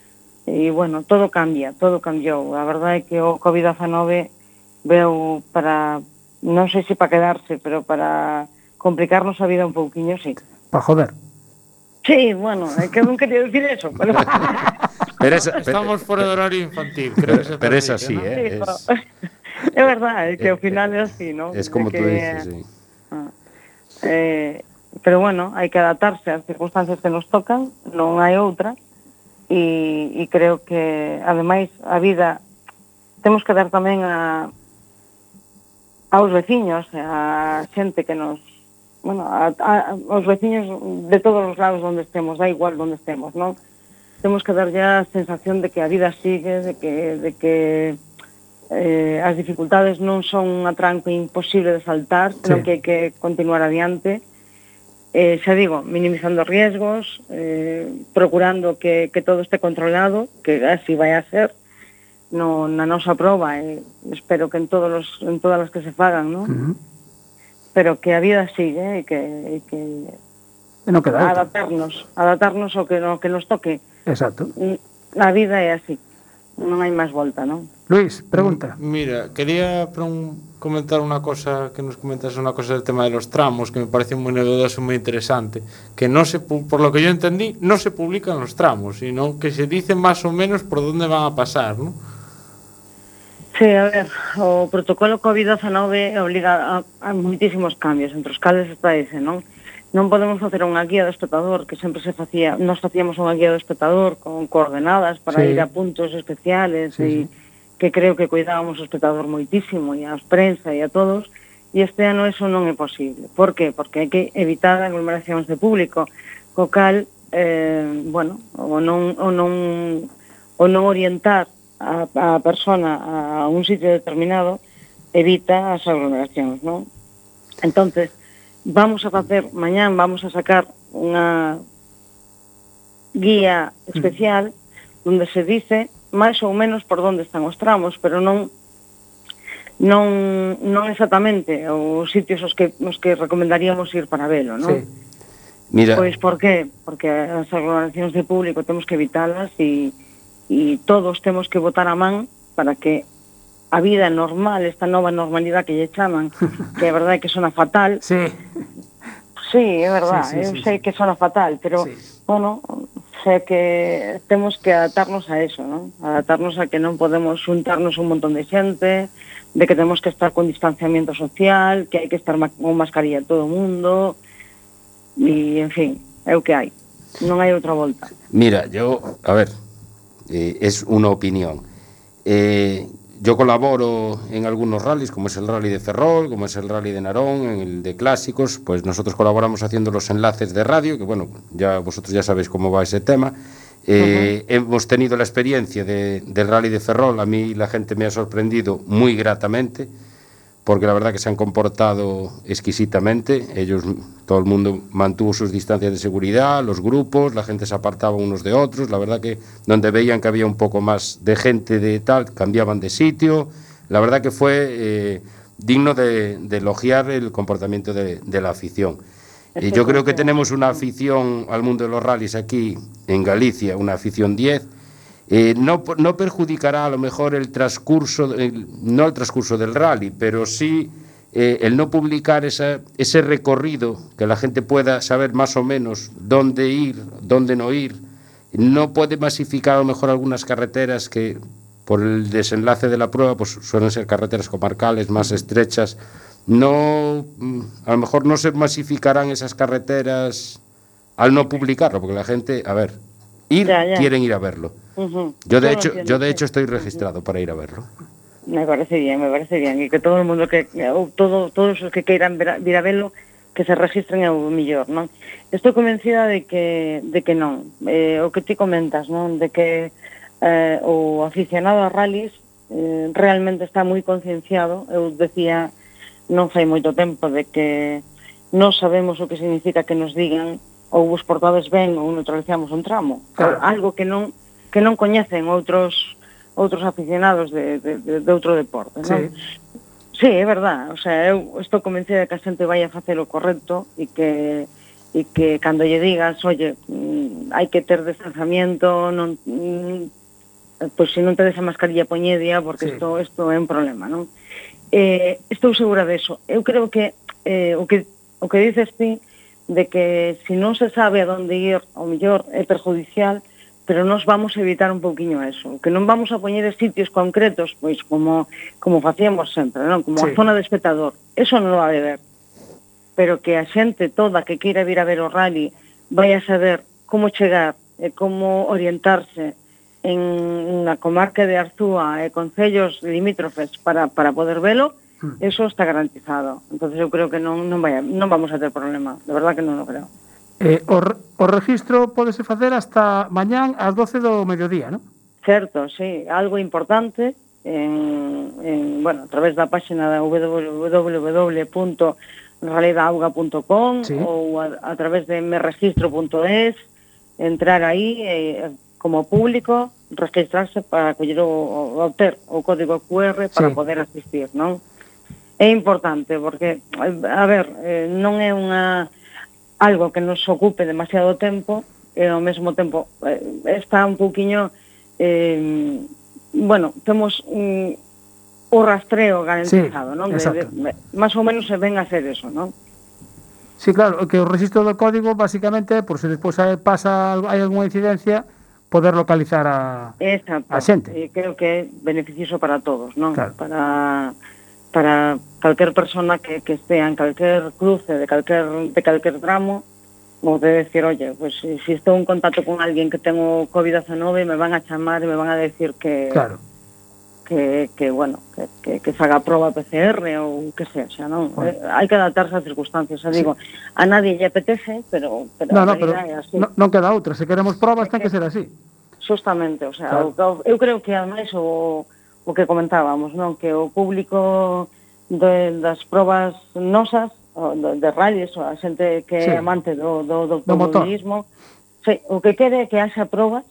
e bueno, todo cambia, todo cambiou. A verdade é que o COVID-19 veu para, non sei se para quedarse, pero para complicarnos a vida un pouquiño, sí. Para joder. Sí, bueno, é que non quería decir eso, pero... pero esa, Estamos eh, por do eh, horario infantil, creo que se Pero es así, ¿no? eh, es... É verdade, que eh, ao final é así, ¿no? Es como tú dices, sí. Ah, eh, pero bueno, hai que adaptarse ás circunstancias que nos tocan, non hai outra, e, e creo que ademais a vida temos que dar tamén a aos veciños, a xente que nos bueno, a, a, aos veciños de todos os lados onde estemos, da igual onde estemos, non? Temos que dar ya a sensación de que a vida sigue, de que, de que eh, as dificultades non son un atranco imposible de saltar, senón sí. que hai que continuar adiante eh, xa digo, minimizando riesgos, eh, procurando que, que todo este controlado, que así vai a ser, no, na nosa proba, e espero que en, todos los, en todas as que se fagan, non? Uh -huh. Pero que a vida sigue, eh, e que, e que e no queda adaptarnos, adaptarnos ao que, no, que nos toque. Exacto. Mm, a vida é así non hai máis volta, non? Luis, pregunta. Mira, quería comentar unha cosa que nos comentas unha cosa del tema de los tramos que me parece moi novedoso e moi interesante que non se, por lo que yo entendí non se publican los tramos sino que se dice máis ou menos por onde van a pasar non? Sí, a ver, o protocolo COVID-19 obliga a, a moitísimos cambios entre os cales está ese, non? non podemos facer unha guía do espectador, que sempre se facía, nos facíamos unha guía do espectador con coordenadas para sí. ir a puntos especiales sí, e sí. que creo que cuidábamos o espectador moitísimo e a prensa e a todos, e este ano eso non é posible. Por que? Porque hai que evitar aglomeracións de público, co cal, eh, bueno, o non, o non, o non orientar a, a persona a un sitio determinado evita as aglomeracións, non? Entonces, vamos a facer, mañán vamos a sacar unha guía especial mm. onde se dice máis ou menos por onde están os tramos, pero non non non exactamente os sitios os que os que recomendaríamos ir para velo, non? Sí. Mira. Pois por qué? Porque as aglomeracións de público temos que evitalas e e todos temos que votar a man para que a vida normal, esta nova normalidade que lle chaman, que é verdade que sona fatal. Sí. Sí, é verdade, sí, sí, eu sí, sei sí. que sona fatal, pero, sí. bueno, sei que temos que adaptarnos a eso, ¿no? adaptarnos a que non podemos juntarnos un montón de xente, de que temos que estar con distanciamiento social, que hai que estar ma con mascarilla todo o mundo, e, en fin, é o que hai. Non hai outra volta. Mira, yo, a ver, eh, es una opinión. Eh, yo colaboro en algunos rallies, como es el rally de Ferrol, como es el rally de Narón, en el de clásicos, pues nosotros colaboramos haciendo los enlaces de radio, que bueno, ya vosotros ya sabéis cómo va ese tema. Eh, Hemos tenido la experiencia de- del rally de Ferrol, a mí la gente me ha sorprendido muy gratamente, porque la verdad que se han comportado exquisitamente. Ellos, todo el mundo mantuvo sus distancias de seguridad, los grupos, la gente se apartaba unos de otros. La verdad que donde veían que había un poco más de gente de tal, cambiaban de sitio. La verdad que fue eh, digno de, de elogiar el comportamiento de, de la afición. Eh, yo creo que tenemos una afición al mundo de los rallies aquí en Galicia, una afición 10. Eh, no, perjudicará a lo mejor el transcurso, el- no el transcurso del rally, pero sí eh, el no publicar esa- ese recorrido, que la gente pueda saber más o menos dónde ir, dónde no ir. No puede masificar a lo mejor algunas carreteras que por el desenlace de la prueba pues suelen ser carreteras comarcales más estrechas. No, mm, a lo mejor no se masificarán esas carreteras al no publicarlo, porque la gente, a ver, ir, Ya, ya. quieren ir a verlo. Yo de yo hecho, entiendo, yo de sí. hecho estoy registrado para ir a verlo. Me parece bien, me parece bien y que todo el mundo que eh, todo, todos los que queiran ver, ir a verlo que se registren ao millor, non? Estou convencida de que de que non, eh, o que ti comentas, non, de que eh, o aficionado a rallies eh, realmente está moi concienciado. Eu decía non fai moito tempo de que non sabemos o que significa que nos digan ou vos portades ben ou neutralizamos un tramo. Claro. Algo que non que non coñecen outros outros aficionados de, de, de, de outro deporte, non? Sí. Sí, é verdad, o sea, eu estou convencida de que a xente vai a facer o correcto e que e que cando lle digas, oye, mm, hai que ter distanciamiento, non mm, pois se non tedes a mascarilla poñedia porque sí. isto isto é un problema, non? Eh, estou segura de eso. Eu creo que eh, o que o que dices ti de que se si non se sabe a onde ir, ao mellor é perjudicial, pero nos vamos a evitar un pouquiño eso, que non vamos a poñer sitios concretos, pois como como facíamos sempre, non? Como sí. a zona de espectador. Eso non va a haber. Pero que a xente toda que queira vir a ver o rally vai a saber como chegar, e como orientarse en na comarca de Arzúa e concellos limítrofes para, para poder velo, hmm. eso está garantizado. Entonces eu creo que non non vai non vamos a ter problema, de verdad que non lo creo. Eh, o, o registro podese facer hasta mañán ás 12 do mediodía, non? Certo, sí, algo importante en, en, bueno, a través da páxina da www.realidadauga.com sí. ou a, a través de merregistro.es entrar aí eh, como público registrarse para coller o, o, ter, o código QR para sí. poder asistir, non? É importante porque a ver, eh, non é unha algo que nos ocupe demasiado tempo e ao mesmo tempo eh, está un pouquiño eh, bueno, temos un, o rastreo garantizado, sí, non? De, de, máis ou menos se ven a hacer eso, non? Sí, claro, que o registro do código basicamente, por se despois eh, pasa hai algunha incidencia, poder localizar a, Exacto. a xente. E creo que é beneficioso para todos, non? Claro. Para para calquer persona que, que estea en calquer cruce de calquer, de calquer tramo ou de decir, oye, pues, eh, si estou en contacto con alguén que tengo COVID-19 me van a chamar e me van a decir que claro. que, que bueno que, que, que faga proba PCR ou que sea, xa non bueno. eh, hai que adaptarse ás circunstancias, xa sí. digo a nadie lle apetece, pero, pero, no, no, pero é así. No, non queda outra, se queremos probas ten que, que ser así Justamente, o sea, claro. eu, eu creo que ademais o, o o que comentábamos, non que o público de, das probas nosas, de, de rallies, a xente que sí. é amante do, do, do automobilismo, sí, o que quere é que haxa probas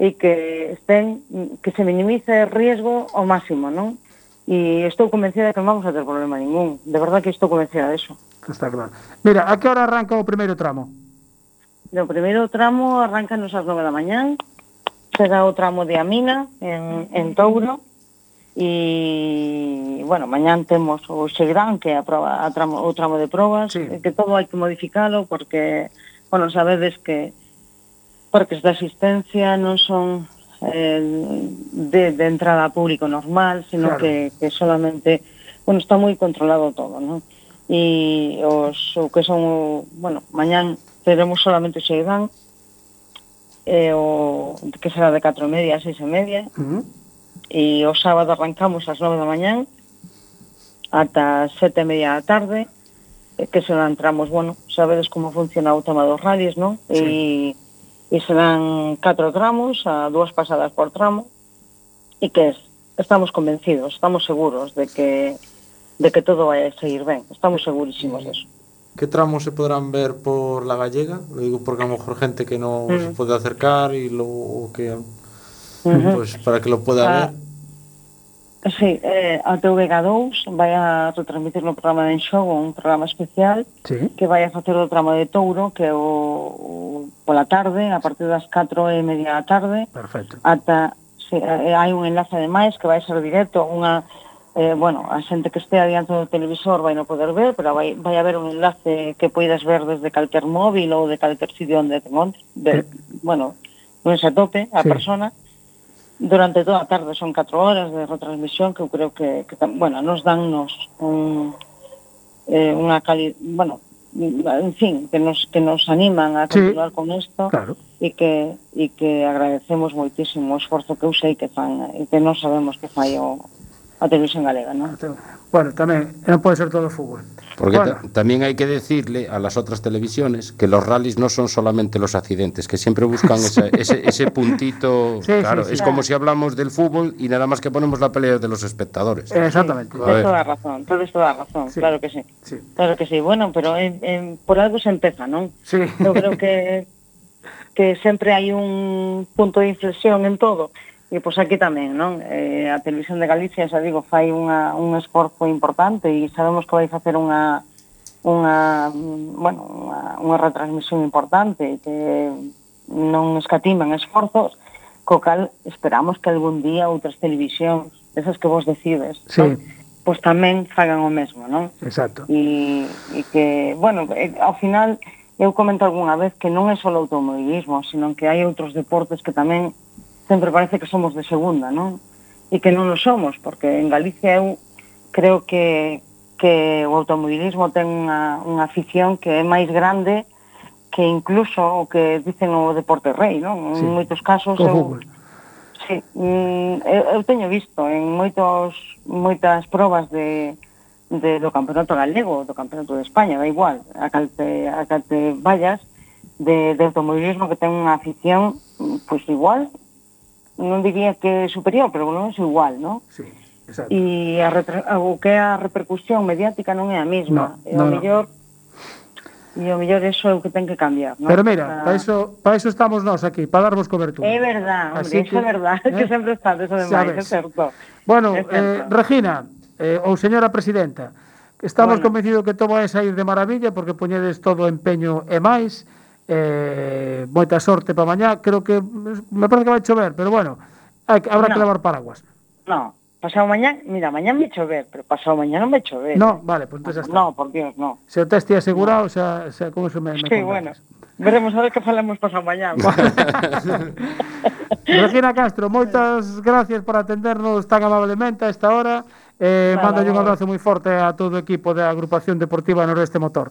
e que estén que se minimice o riesgo ao máximo, non? E estou convencida de que non vamos a ter problema ningún. De verdad que estou convencida de eso. Está claro. Mira, a que hora arranca o primeiro tramo? O primeiro tramo arranca nos ás 9 da mañán, será o tramo de Amina en, en Touro e, bueno, mañán temos o Xegrán, que é a prova, a tramo, o tramo de probas, sí. que todo hai que modificalo porque, bueno, sabedes que parques de asistencia non son eh, de, de entrada a público normal, sino claro. que, que solamente, bueno, está moi controlado todo, non? E os o que son, bueno, mañán teremos solamente o Xegrán, eh, o que será de 4 e media a 6 e media uh -huh. e o sábado arrancamos ás 9 da mañán ata as 7 e media da tarde eh, que será entramos, bueno, sabedes como funciona o tema dos rallies, non? Sí. E, e serán 4 tramos, a dúas pasadas por tramo e que es, estamos convencidos, estamos seguros de que de que todo vai a seguir ben, estamos segurísimos deso. De Que tramos se podrán ver por la gallega? Lo digo porque a lo mejor gente que no mm. se puede acercar y luego que... Uh -huh. Pues para que lo pueda ah. ver. Sí, eh, a TVG2 vai a retransmitir no programa de Enxogo un programa especial sí. que vai a facer o tramo de Touro que é o, o pola tarde, a partir das 4 e media da tarde Perfecto. ata sí, eh, eh, hai un enlace ademais que vai ser directo unha eh, bueno, a xente que estea diante do televisor vai non poder ver, pero vai, vai haber un enlace que poidas ver desde calquer móvil ou de calquer sitio onde te montes, de, bueno, non se tope a sí. persona, durante toda a tarde son 4 horas de retransmisión que eu creo que, que bueno, nos dan nos un, eh, unha cali... bueno, en fin, que nos que nos animan a continuar sí, con isto claro. e que e que agradecemos moitísimo o esforzo que eu sei que fan e que non sabemos que fai o, a televisión galega, non? Bueno, tamén non pode ser todo fútbol. Porque Bueno. ta- también hay que decirle a las otras televisiones que los rallies no son solamente los accidentes, que siempre buscan esa- ese, ese puntito. Sí, sí, claro, sí. es como si hablamos del fútbol y nada más que ponemos la pelea de los espectadores. Exactamente. A ver. Tienes toda razón, tienes toda razón, Sí. claro que sí. Sí. Claro que sí. Bueno, pero en, en, por algo se empeza, non? Sí. Eu creo que que sempre hai un punto de inflexión en todo. E pois aquí tamén, non? Eh, a Televisión de Galicia, xa digo, fai unha, un esforzo importante e sabemos que vai facer unha unha, bueno, unha, unha retransmisión importante que non escatiman esforzos, co cal esperamos que algún día outras televisións, esas que vos decides, sí. non? pois tamén fagan o mesmo, non? Exacto. E, e que, bueno, ao final eu comento algunha vez que non é só o automobilismo, sino que hai outros deportes que tamén sempre parece que somos de segunda, non? E que non o somos, porque en Galicia eu creo que, que o automobilismo ten unha, unha afición que é máis grande que incluso o que dicen o deporte rei, non? Sí. En moitos casos Co eu, fútbol. sí, mm, eu, eu teño visto en moitos moitas probas de, de do campeonato galego, do campeonato de España, da igual, a calte, a calte vallas de, de automobilismo que ten unha afición pois pues, igual non diría que superior, pero non é igual, non? Sí, exacto. E a o que é a repercusión mediática non é a mesma. No, e no, o no. mellor E o mellor eso é o que ten que cambiar, non? Pero mira, para iso, para iso estamos nós aquí, para darvos cobertura. É verdad, hombre, Así que, é verdad, eh? que sempre está eso de máis, é certo. Bueno, é certo. Eh, Regina, eh, ou señora presidenta, estamos bueno. convencidos que todo vai sair de maravilla porque poñedes todo o empeño e máis. Eh, moita sorte para mañá, creo que me parece que vai chover, pero bueno, hai, habrá no. que levar paraguas. No, pasado mañá, mira, mañá me chover, pero pasado mañá non me chover. No, vale, pues entonces está. No, por Dios, no. Se o teste asegurado, no. xa, xa, como se me, me Sí, contas. bueno. Veremos a ver que falamos pasado mañá. Regina Castro, moitas gracias por atendernos tan amablemente a esta hora. Eh, vale, mando vale. un abrazo moi forte a todo o equipo da Agrupación Deportiva Noreste Motor.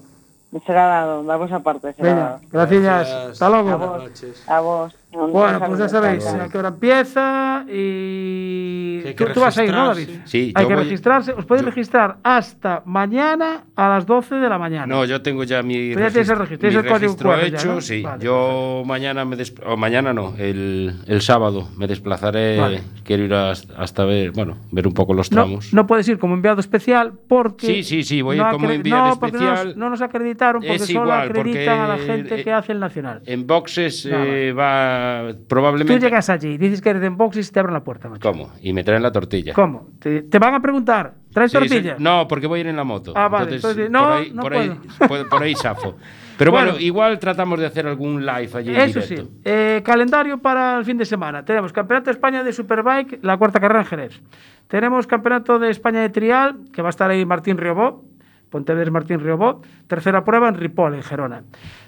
Será dado, da vosa parte, será dado. gracias. Gracias. Hasta. A Buenas vos, a vos. No, no Bueno, pues ya sabéis a qué hora empieza y... Tú, vas a ir, ¿no, David? Sí, Hay yo que voy- registrarse. Os podéis yo- registrar hasta mañana a las 12 de la mañana. No, yo tengo ya mi, Tú ya tienes el registro, mi el código registro QR ya, hecho, ¿no? sí. Vale, yo mañana me des- o mañana no, el, el sábado me desplazaré, Vale. quiero ir hasta, hasta ver, bueno, ver un poco los tramos. no puedes ir como enviado especial porque. Sí, sí, sí, voy a ir no como acre- enviado especial. No, nos acreditaron porque Es solo igual, acreditan a la gente eh, que hace el nacional. En boxes eh, va Tú probablemente. llegas allí, dices que eres de boxes y te abren la puerta, macho. ¿Cómo? Y me traen la tortilla. ¿Cómo? Te, te van a preguntar, ¿traes Sí, tortilla? sí. No, porque voy a ir en la moto. Ah, vale, entonces, no, por ahí, no por ahí, por- por ahí zafo. Pero bueno, Bueno. igual tratamos de hacer algún live allí en Eso directo. sí, eh, calendario para el fin de semana. Tenemos Campeonato de España de Superbike, la cuarta carrera en Jerez. Tenemos Campeonato de España de Trial, que va a estar ahí Martín Riobó, Pontevedra Martín Riobó. Tercera prueba en Ripoll, en Gerona.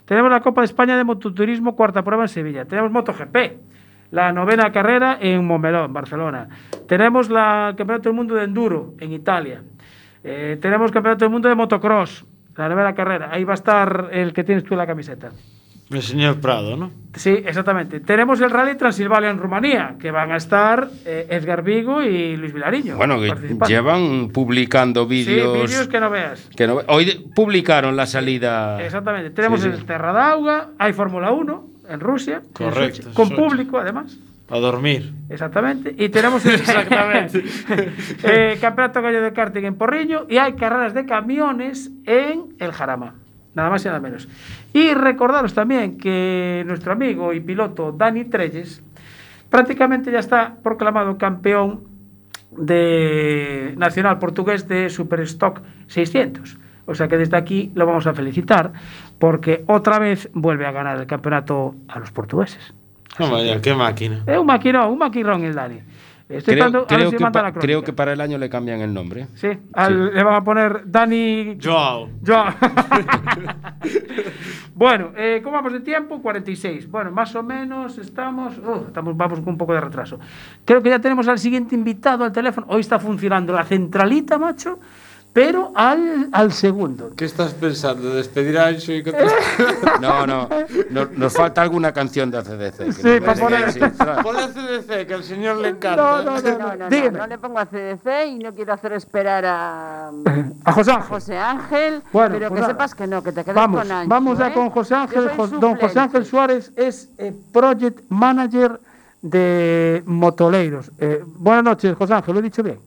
Tenemos la Copa de España de Mototurismo, cuarta prueba en Sevilla. Tenemos MotoGP, la novena carrera en Montmeló, Barcelona. Tenemos la Campeonato del Mundo de Enduro, en Italia. Eh, tenemos Campeonato del Mundo de Motocross, la novena carrera. Ahí va a estar el que tienes tú en la camiseta. El señor Prado, ¿no? Sí, exactamente. Tenemos el Rally Transilvania en Rumanía, que van a estar eh, Edgar Vigo y Luis Vilariño. Bueno, que llevan publicando Sí, vídeos. vídeos que no veas. que no- Hoy publicaron la salida. Exactamente. Tenemos Sí, sí. el Terra d'Auga, hay Fórmula 1 en Rusia, en Correcto, Sochi, con público además. A dormir. Exactamente. Y tenemos el Exactamente. eh, Campeonato Gallo de Karting en Porriño y hay carreras de camiones en el Jarama. Nada más y nada menos. Y recordaros también que nuestro amigo y piloto Dani Trelles prácticamente ya está proclamado campeón de nacional portugués de Superstock 600. O sea que desde aquí lo vamos a felicitar porque otra vez vuelve a ganar el campeonato a los portugueses. No, vaya, qué máquina. Es un maquirón, un maquirón el Dani. Estoy Creo, creo que pa- creo que para el año le cambian el nombre. Sí, al- le van a poner Dani... Joao. Joao. bueno, eh, ¿cómo vamos de tiempo? 46. Bueno, más o menos estamos, uh, estamos... Vamos con un poco de retraso. Creo que ya tenemos al siguiente invitado al teléfono. Hoy está funcionando la centralita, macho, pero al, al segundo. ¿Qué estás pensando? ¿Despedir a Ancho y contestar? No, no, no- nos falta alguna canción de ACDC. Sí, para poner- sí. Ponle CDC, que al señor le encanta. No, no, no, No, no. no, no, le pongo a CDC y no quiero hacer esperar a, A José Ángel. José Ángel, Bueno, pero pues que sepas que no, que te quedes Vamos, con Ancho. vamos ya ¿eh? con José Ángel. Don José. Ángel Suárez es eh, Project Manager de Motoleiros. Eh, buenas noches, José Ángel, lo he dicho bien.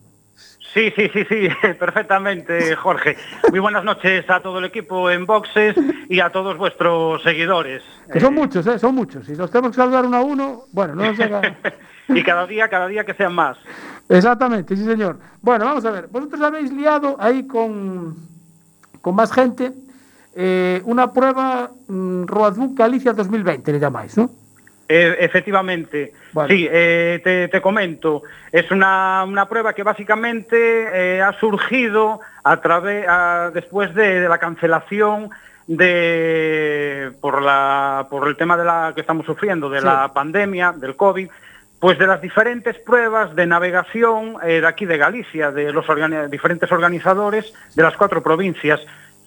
Sí, sí, sí, sí, perfectamente, Jorge. Muy buenas noches a todo el equipo en boxes y a todos vuestros seguidores. Que son muchos, ¿eh? Son muchos. Si los tenemos que saludar uno a uno, bueno, no nos llega. Y cada día, cada día que sean más. Exactamente, sí, señor. Bueno, vamos a ver. Vosotros habéis liado ahí con, con más gente eh, una prueba mm, Roadbook Galicia 2020, le llamáis, ¿no? Eh, efectivamente, Vale. sí, eh, te, te comento, es una, una prueba que básicamente eh, ha surgido a través, a- después de, de la cancelación de por la por el tema de la que estamos sufriendo de Sí. la pandemia del covid, pues de las diferentes pruebas de navegación eh, de aquí de Galicia, de los organi- diferentes organizadores de las cuatro provincias.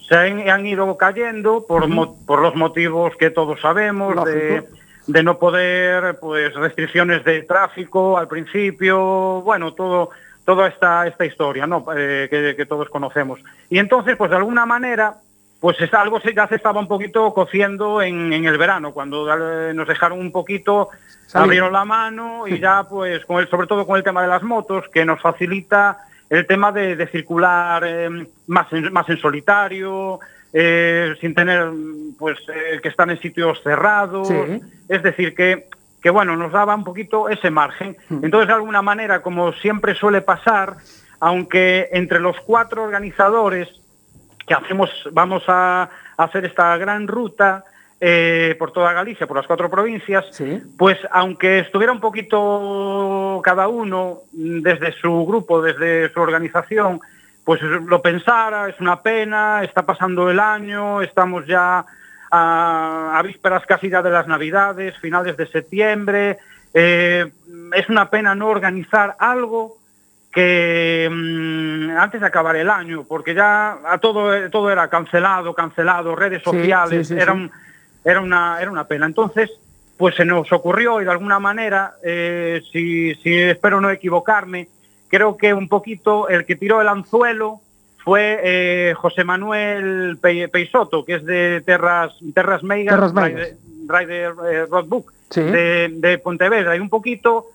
Se han, han ido cayendo por, mo- por los motivos que todos sabemos, de, Lógico. de no poder, pues restricciones de tráfico al principio, bueno, todo toda esta esta historia, ¿no? Eh, que, que todos conocemos. Y entonces, pues de alguna manera, pues es algo se- ya se estaba un poquito cociendo en, en el verano, cuando eh, nos dejaron un poquito, abrieron la mano y ya, pues, con el, sobre todo con el tema de las motos, que nos facilita el tema de, de circular eh, más, en, más en solitario, eh, sin tener, pues, eh, que estar en sitios cerrados. Sí. Es decir, que, que bueno, nos daba un poquito ese margen. Entonces, de alguna manera, como siempre suele pasar, aunque entre los cuatro organizadores que hacemos, vamos a hacer esta gran ruta eh, por toda Galicia, por las cuatro provincias, Sí. pues aunque estuviera un poquito cada uno mm, desde su grupo, desde su organización, pues lo pensara, es una pena, está pasando el año, estamos ya a, a vísperas casi ya de las Navidades, finales de septiembre, eh, es una pena no organizar algo que mm, antes de acabar el año, porque ya a todo, todo era cancelado, cancelado, redes sociales, sí, sí, era, un- era, una, era una pena. Entonces, pues se nos ocurrió y de alguna manera, eh, si, si espero no equivocarme, creo que un poquito el que tiró el anzuelo fue eh, José Manuel Pe- Peixoto, que es de Terras, Terras Meigas, Terras Meigas. Rider, Rider, eh, Roadbook, Sí. de, de Pontevedra. Y un poquito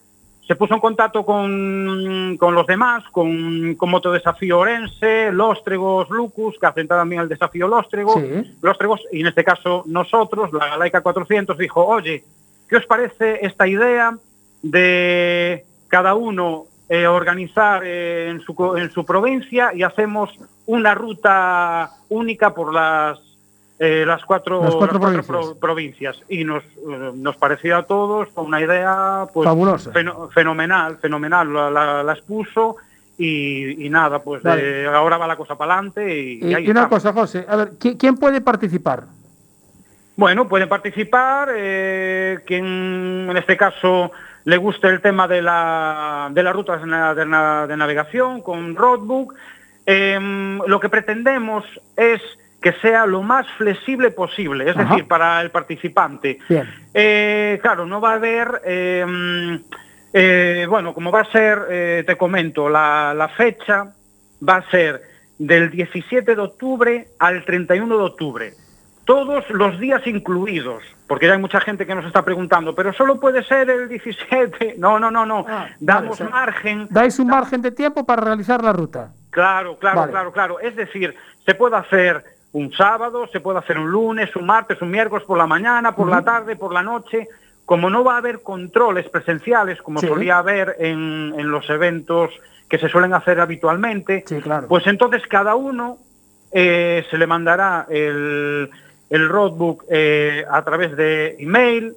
se puso en contacto con, con los demás, con, con Moto Desafío Orense, Lóstregos Lucus, que hacen también el desafío Lóstrego, Sí. Lóstregos, y en este caso nosotros, la Galaica 400, dijo, oye, ¿qué os parece esta idea de cada uno eh, organizar eh, en, su, en su provincia y hacemos una ruta única por las, eh, las cuatro, Las cuatro pro- provincias. provincias? Y nos, eh, nos pareció a todos una idea pues, Fabulosa. feno- fenomenal, fenomenal, la, la- la expuso y, y nada, pues eh, ahora va la cosa para adelante y, Y, y ahí y una cosa, José, a ver, ¿qui- ¿quién puede participar? Bueno, pueden participar quien en este caso le guste el tema de la, de las rutas de, de na- de navegación con Roadbook. Em, lo que pretendemos es que sea lo más flexible posible, es Ajá. decir, para el participante. Bien. Eh, claro, no va a haber, eh, eh, bueno, como va a ser, eh, te comento, la, la fecha va a ser del 17 de octubre al 31 de octubre. Todos los días incluidos, porque ya hay mucha gente que nos está preguntando, pero solo puede ser el 17. No, no, no, no. Ah, Damos margen. Dais un margen de tiempo para realizar la ruta. Claro, claro, Vale. claro, claro. Es decir, se puede hacer un sábado, se puede hacer un lunes, un martes, un miércoles por la mañana, por la tarde, por la noche. Como no va a haber controles presenciales, como Sí. solía haber en, en los eventos que se suelen hacer habitualmente, Sí, claro. pues entonces cada uno eh, se le mandará el, el roadbook eh, a través de email,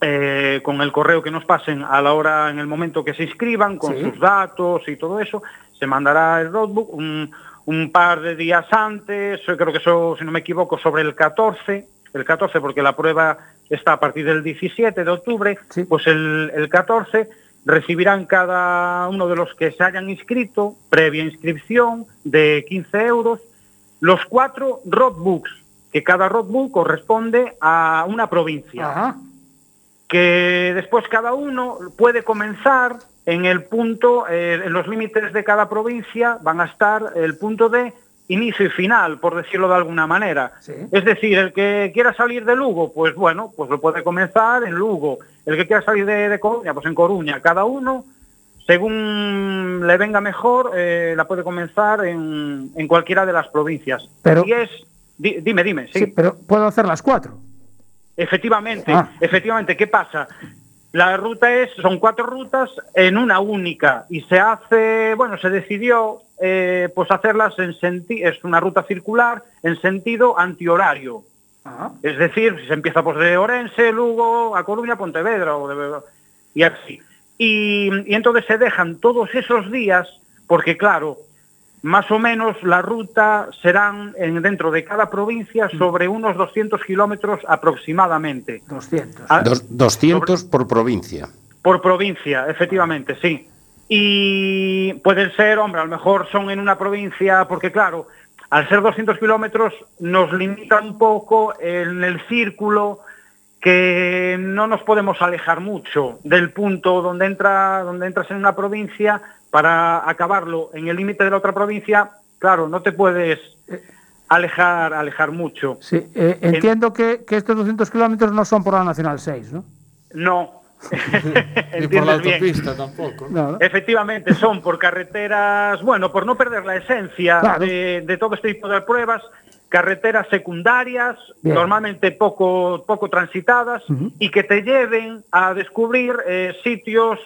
eh, con el correo que nos pasen a la hora, en el momento que se inscriban, con Sí. sus datos y todo eso, se mandará el roadbook un, un par de días antes, creo que eso, si no me equivoco, sobre el 14, el 14 porque la prueba está a partir del 17 de octubre, Sí. pues el, el 14 recibirán cada uno de los que se hayan inscrito, previa inscripción, de 15 euros, los cuatro roadbooks, que cada roadbook corresponde a una provincia Ajá. que después cada uno puede comenzar en el punto, eh, en los límites de cada provincia van a estar el punto de inicio y final, por decirlo de alguna manera. Sí. Es decir, el que quiera salir de Lugo, pues bueno, pues lo puede comenzar en Lugo. El que quiera salir de, de Coruña, pues en Coruña. Cada uno, según le venga mejor, eh, la puede comenzar en, en cualquiera de las provincias. Pero- y es, di- dime, dime, Sí, pero puedo hacer las cuatro. Efectivamente, Ah. efectivamente, ¿qué pasa? La ruta es, son cuatro rutas en una única y se hace, bueno, se decidió eh, pues hacerlas en sentido, es una ruta circular en sentido antihorario. Ajá. Es decir, si se empieza pues de Orense, Lugo, a Coruña, Pontevedra o de, y así. Y, y entonces se dejan todos esos días porque claro, más o menos la ruta serán en, dentro de cada provincia sobre unos 200 kilómetros aproximadamente. 200. Ah, Dos- 200 por provincia. por provincia, efectivamente, sí. Y pueden ser, hombre, a lo mejor son en una provincia, porque claro, al ser 200 kilómetros nos limita un poco en el círculo que no nos podemos alejar mucho del punto donde entra donde entras en una provincia para acabarlo en el límite de la otra provincia claro no te puedes alejar alejar mucho Sí, eh, entiendo que, que estos 200 kilómetros no son por la Nacional 6, ¿no? no Ni por la bien. autopista tampoco. ¿no? No, ¿no? Efectivamente, son por carreteras, bueno, por no perder la esencia Claro. de, de todo este tipo de pruebas, carreteras secundarias, Bien. normalmente poco, poco transitadas, y que te lleven a descubrir eh, sitios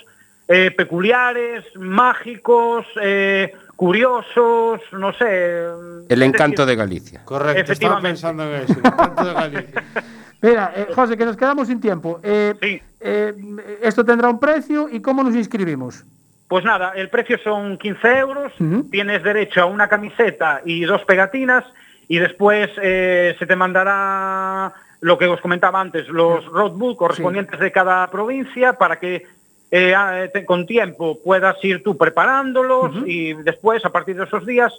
eh, peculiares, mágicos, eh, curiosos, no sé. El encanto de Galicia. Correcto, estaba pensando en eso. el encanto de Galicia. Mira, eh, José, que nos quedamos sin tiempo. Eh, Sí. eh, esto tendrá un precio y cómo nos inscribimos. Pues nada, el precio son 15 euros, tienes derecho a una camiseta y dos pegatinas y después eh, se te mandará lo que os comentaba antes, los roadbook correspondientes de cada provincia para que eh, te- con tiempo puedas ir tú preparándolos y después, a partir de esos días,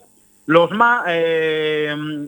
los más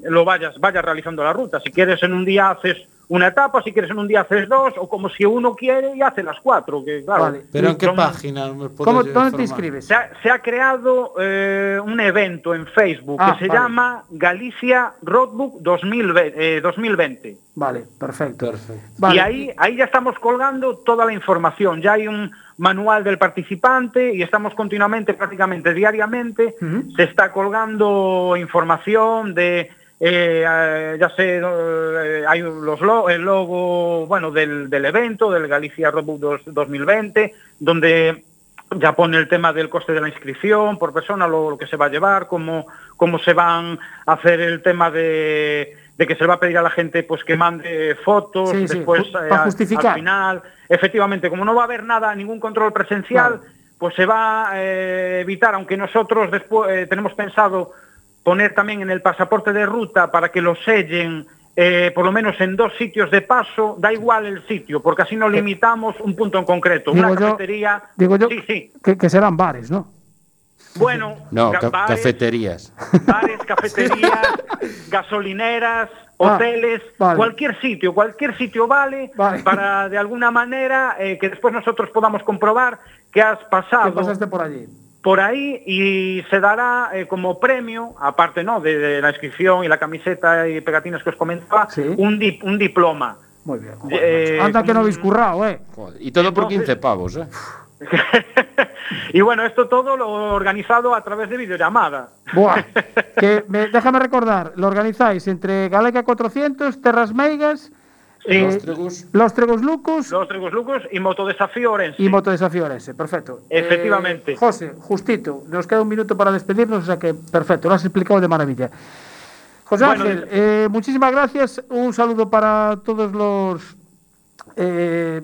lo vayas, vayas realizando la ruta. Si quieres en un día haces una etapa, si quieres en un día haces dos, o como si uno quiere y hace las cuatro. Que, claro, Vale. Pero en qué son- página me ¿Cómo, ¿Dónde te inscribes? Se ha, se ha creado eh, un evento en Facebook Ah, que se vale. llama Galicia Roadbook 2020. eh, 2020. Vale, perfecto. Perfecto. Vale. Y ahí, ahí ya estamos colgando toda la información. Ya hay un manual del participante y estamos continuamente, prácticamente diariamente, se está colgando información de, eh, eh, ya sé, eh, hay los lo- el logo bueno, del, del evento, del Galicia dos- 2020, donde ya pone el tema del coste de la inscripción por persona, lo, lo que se va a llevar, cómo, cómo se van a hacer el tema de, de que se le va a pedir a la gente pues que mande fotos, Sí, sí, después ju- eh, al- justificar. al final, efectivamente, como no va a haber nada, ningún control presencial, Claro. pues se va a evitar, aunque nosotros después tenemos pensado poner también en el pasaporte de ruta para que lo sellen eh, por lo menos en dos sitios de paso, da igual el sitio, porque así no limitamos un punto en concreto. Eh, Digo Una yo- cafetería. Digo yo Sí, sí. Que, que serán bares, ¿no? Bueno, No, ca- bares, cafeterías. bares, cafeterías, gasolineras, Ah, hoteles, vale. cualquier sitio, cualquier sitio vale, Vale. para de alguna manera eh, que después nosotros podamos comprobar que has Que pasado pasaste por allí. Por ahí y se dará eh, como premio, aparte no de, de la inscripción y la camiseta y pegatinas que os comentaba, Sí. un, dip- un diploma. Muy bien. joder, Eh. Anda que no habéis currado, ¿eh? Joder, Y todo por Entonces- 15 pavos, ¿eh? y bueno, esto todo lo organizado a través de videollamada. Buah. que me- déjame recordar, lo organizáis entre Galeca 400, Terras Meigas, eh, Los Tregus. Los y Motodesafío Orense. y Motodesafío Orense. Perfecto. Efectivamente. Eh, José, justito, nos queda un minuto para despedirnos, o sea que perfecto, lo has explicado de maravilla. José Bueno, Ángel, eh, muchísimas gracias. Un saludo para todos los,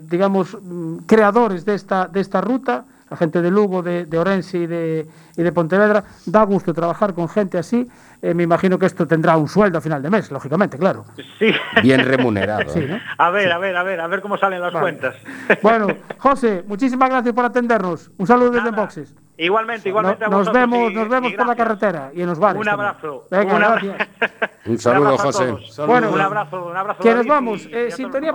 digamos, mm, creadores de esta, de esta ruta, la gente de Lugo, de, de Orense y de, y de Pontevedra. Da gusto trabajar con gente así. Eh, me imagino que esto tendrá un sueldo a final de mes, lógicamente, claro. Sí. Bien remunerado. Sí, ¿eh? ¿no? A ver, a ver, a ver, a ver cómo salen las Vale. cuentas. Bueno, José, muchísimas gracias por atendernos. Un saludo desde. Boxes. Igualmente, igualmente a nos vemos, y- nos vemos por la carretera y en los bares. Un abrazo. Venga, un, abra- gracias. Un saludo, abrazo a José. todos. Bueno, un abrazo, un abrazo. que nos vamos. y- Eh, sintonía